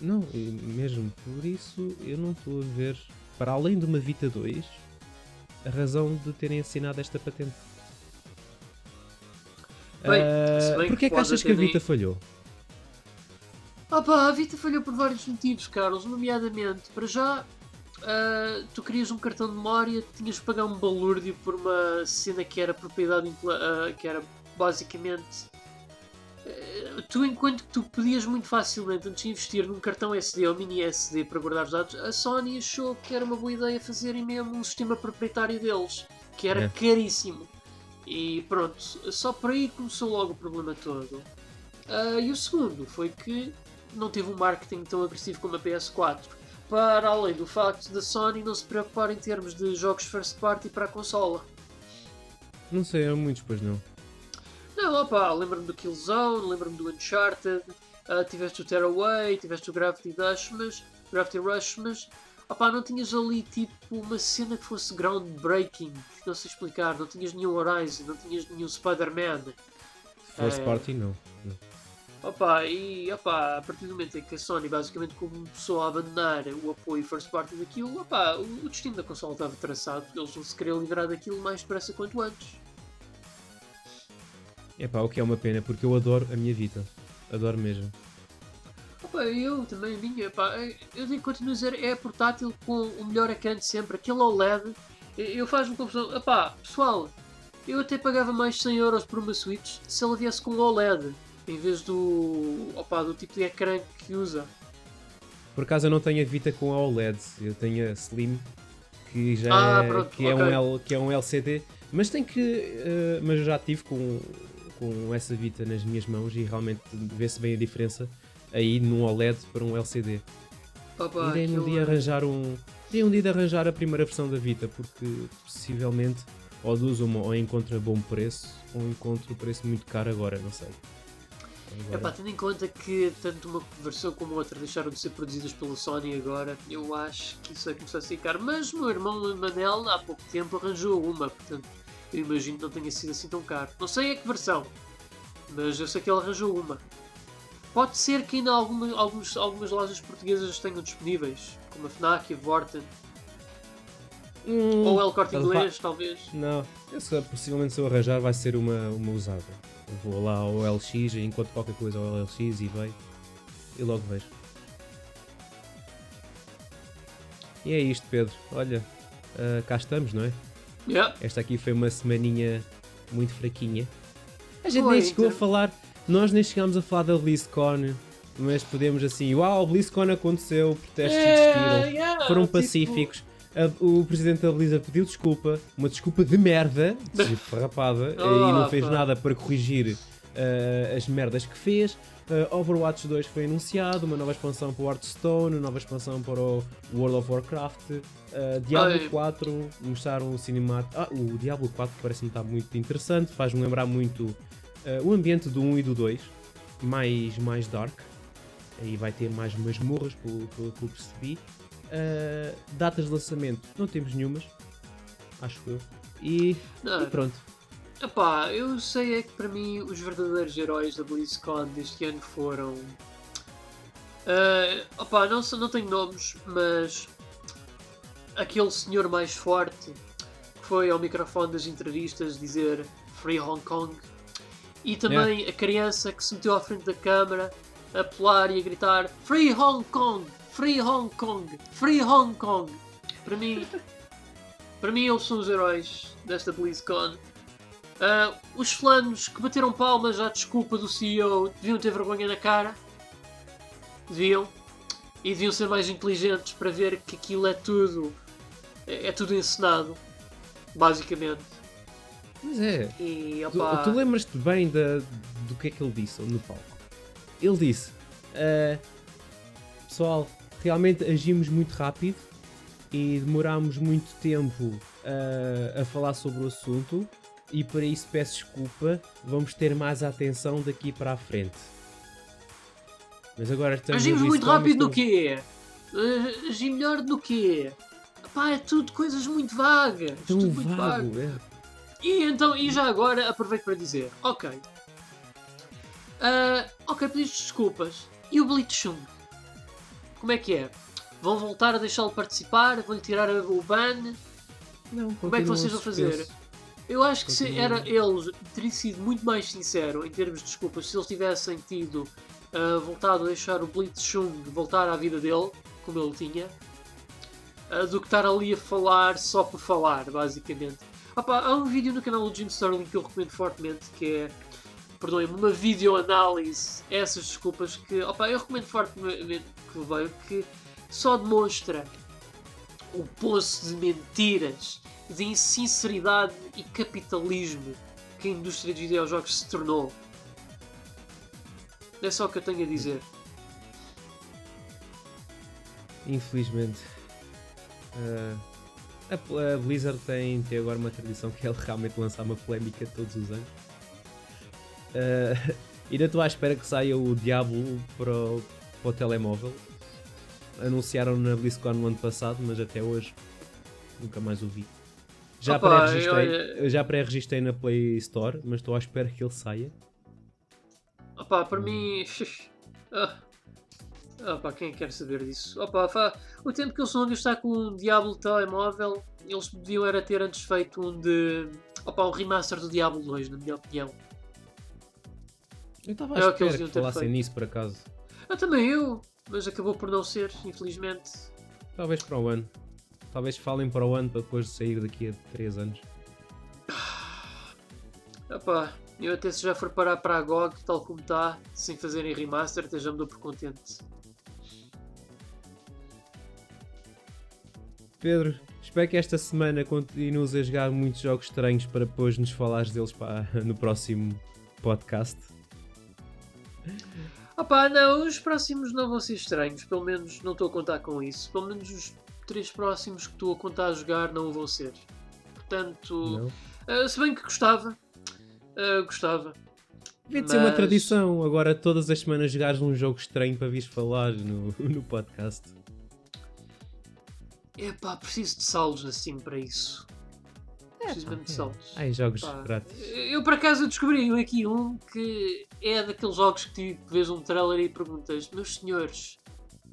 Não, mesmo por isso eu não estou a ver, para além de uma Vita 2, a razão de terem assinado esta patente. Bem, uh, Porquê é que achas que a Vita falhou? Ah pá, a Vita falhou por vários motivos, Carlos, nomeadamente, para já uh, tu querias um cartão de memória, tinhas de pagar um balúrdio por uma cena que era propriedade, uh, que era basicamente. Tu, enquanto que tu podias muito facilmente, antes de investir num cartão SD ou mini SD para guardar os dados, a Sony achou que era uma boa ideia fazerem mesmo um sistema proprietário deles, que era é. caríssimo. E pronto, só por aí começou logo o problema todo. Uh, e o segundo foi que não teve um marketing tão agressivo como a PS4 para além do facto da Sony não se preocupar em termos de jogos first party para a consola. Não sei, há muitos, pois não. Não, opá, lembro-me do Killzone, lembro-me do Uncharted, uh, tiveste o Tearaway, tiveste o Gravity Rush, mas, Gravity Rush, mas opá, não tinhas ali tipo uma cena que fosse groundbreaking, não sei explicar, não tinhas nenhum Horizon, não tinhas nenhum Spider-Man. First é... party não. Opa, e opa, a partir do momento em que a Sony basicamente começou a abandonar o apoio first party daquilo, opa, o, destino da consola estava traçado, eles não se queriam livrar daquilo mais depressa quanto antes. É pá, o que é uma pena, porque eu adoro a minha vida. Adoro mesmo. Opa, eu também, a minha, pá, eu digo, continuo a dizer, é portátil com o melhor ecrã de sempre, aquele OLED, eu faz-me confusão. Opá, pessoal, eu até pagava mais 100 euros por uma Switch se ela viesse com OLED em vez do, opa, do tipo de ecrã que usa. Por acaso eu não tenho a Vita com a OLED, eu tenho a Slim que já ah, é, pronto, que, é okay. um L, que é um LCD, mas tem que uh, mas eu já tive com, com essa Vita nas minhas mãos e realmente vê-se bem a diferença aí num OLED para um LCD. Opa, Irei um dia arranjar um. Irei um dia de arranjar a primeira versão da Vita, porque possivelmente ou duas uma ou encontra bom preço ou encontro o preço muito caro agora, não sei. É pá, tendo em conta que tanto uma versão como outra deixaram de ser produzidas pela Sony agora, eu acho que isso vai começar a ficar. Mas meu irmão Manel há pouco tempo arranjou uma, portanto eu imagino que não tenha sido assim tão caro. Não sei a que versão, mas eu sei que ele arranjou uma. Pode ser que ainda alguma, alguns, algumas lojas portuguesas tenham disponíveis, como a Fnac e a Vorten. Hum, Ou El Corte Inglês, talvez. Não, essa, possivelmente se eu arranjar vai ser uma, uma usada. Eu vou lá ao LX e encontro qualquer coisa ao LX e vejo e logo vejo. E é isto, Pedro. Olha, uh, cá estamos, não é? Yeah. Esta aqui foi uma semaninha muito fraquinha. A gente nem chegou então. a falar, nós nem chegámos a falar da BlizzCon, mas podemos assim, uau, BlizzCon aconteceu, protestos yeah, existiram, yeah, foram tipo... pacíficos a, o presidente da Blizzard pediu desculpa, uma desculpa de merda, farrapada, oh, e não fez pá. nada para corrigir uh, as merdas que fez. Uh, Overwatch 2 foi anunciado, uma nova expansão para o Hearthstone, uma nova expansão para o World of Warcraft. Uh, Diablo Ai. 4 mostraram o cinemático. Ah, o Diablo 4 parece-me estar muito interessante, faz-me lembrar muito o ambiente do 1 e do 2, mais, mais dark. Aí vai ter mais masmorras, pelo, pelo que eu percebi. Datas de lançamento não temos nenhumas, acho eu. E, e pronto. Epá, eu sei é que para mim os verdadeiros heróis da BlizzCon deste ano foram. Uh, opá, não, não tenho nomes, mas aquele senhor mais forte que foi ao microfone das entrevistas dizer Free Hong Kong e também yeah. a criança que se meteu à frente da câmara a pular e a gritar Free Hong Kong! Free Hong Kong! Free Hong Kong! Para mim, para mim eles são os heróis desta BlizzCon. Ah, os fulanos que bateram palmas à desculpa do CEO deviam ter vergonha na cara. Deviam. E deviam ser mais inteligentes para ver que aquilo é tudo. É, é tudo encenado. Basicamente. Mas é. E Tu, opá, tu lembras-te bem da, do que é que ele disse no palco? Ele disse: "Ah, Pessoal, realmente agimos muito rápido e demorámos muito tempo ah, a falar sobre o assunto. E para isso peço desculpa. Vamos ter mais atenção daqui para a frente. Mas agora estamos agimos muito rápido no estamos- quê? Ah, agir melhor do quê? Pá, é tudo coisas muito vagas. Tão tudo muito vago, é. E então, e já agora aproveito para dizer, ok. Ah, ok, pediste desculpas. E o Blitzchung? Como é que é? Vão voltar a deixá-lo participar? Vão-lhe tirar o ban? Não, Como é que vocês vão fazer? suspenso. Eu acho que se era eles, teria sido muito mais sincero em termos de desculpas se eles tivessem tido ah, voltado a deixar o Blitzchung voltar à vida dele, como ele tinha, ah, do que estar ali a falar só por falar, basicamente. Pá, há um vídeo no canal do Jim Sterling que eu recomendo fortemente que é, perdoem-me, uma videoanálise essas desculpas que, opá, eu recomendo fortemente que veio que só demonstra o poço de mentiras, de insinceridade e capitalismo que a indústria de videojogos se tornou. É só o que eu tenho a dizer. Infelizmente. Ah, a, a Blizzard tem, tem agora uma tradição que é realmente lançar uma polémica todos os anos. Ah, ainda estou à espera que saia o Diablo para o, para o telemóvel. Anunciaram na BlizzCon no ano passado, mas até hoje nunca mais o vi. Já pré-registrei eu pré-registrei na Play Store, mas estou à espera que ele saia. Opa, para mim. ah, opa, quem quer saber disso? Opa, fa- o tempo que eles a gastar com um Diablo telemóvel, eles deviam era ter antes feito um de. Opa, um remaster do Diablo 2, na minha opinião. Eu estava à É o que que falassem feito. nisso por acaso. Ah, também eu, mas acabou por não ser, infelizmente. Talvez para o ano. Talvez falem para o ano para depois de sair daqui a 3 anos. Opa, eu até se já for parar para a GOG, tal como está, sem fazerem remaster, até já me dou por contente. Pedro, espero que esta semana continues a jogar muitos jogos estranhos para depois nos falares deles pá, no próximo podcast. Opá, não, os próximos não vão ser estranhos, pelo menos não estou a contar com isso. Pelo menos os três próximos que estou a contar a jogar não o vão ser. Portanto, ah, se bem que gostava, ah, gostava. Devia de ser uma Mas- tradição, agora todas as semanas jogares um jogo estranho para vires falar no, no podcast. Epá, preciso de saldos Steam para isso. Preciso mesmo de saldos. Ai, jogos Pá, grátis. Eu por acaso descobri aqui um que é daqueles jogos que tipo, vês um trailer e perguntas, meus senhores,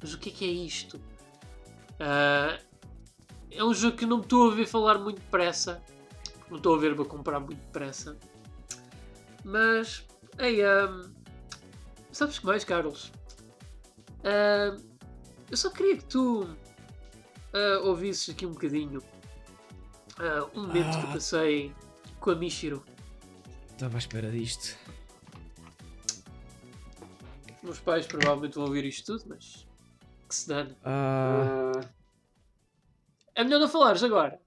mas o que é que é isto? Ah, é um jogo que não me estou a ver falar muito depressa. Não estou a ver para comprar muito depressa. Mas, ei, ahm, sabes que mais, Carlos? Ahm, eu só queria que tu ah, ouvisses aqui um bocadinho ah, um momento que Ah. passei com a Michiro. Estava à espera disto. Meus pais provavelmente vão ouvir isto tudo, mas que se dane. Ah, É melhor não falares agora.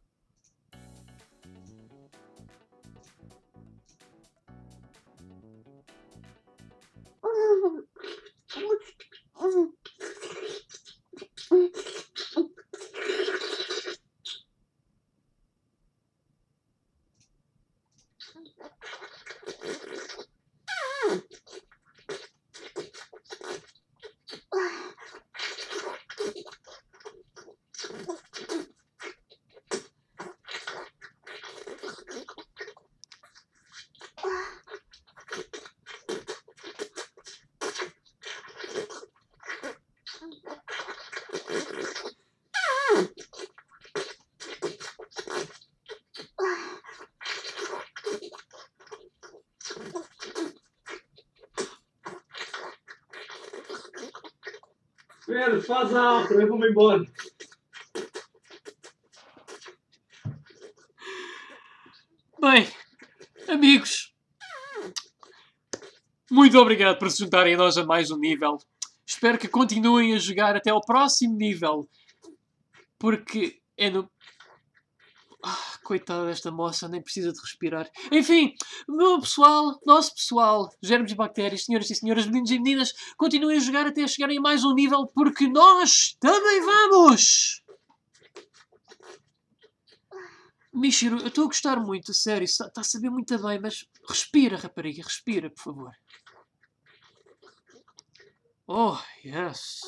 faz a outro, eu vou me embora. Bem, amigos, muito obrigado por se juntarem a nós a mais um nível. Espero que continuem a jogar até ao próximo nível, porque é no. Ah, coitada desta moça, nem precisa de respirar. Enfim, meu pessoal, nosso pessoal, germes e bactérias, senhoras e senhores, meninos e meninas, continuem a jogar até chegarem a mais um nível, porque nós também vamos! Michiro, eu estou a gostar muito, sério, está a saber muito bem, mas respira, rapariga, respira, por favor. Oh, yes.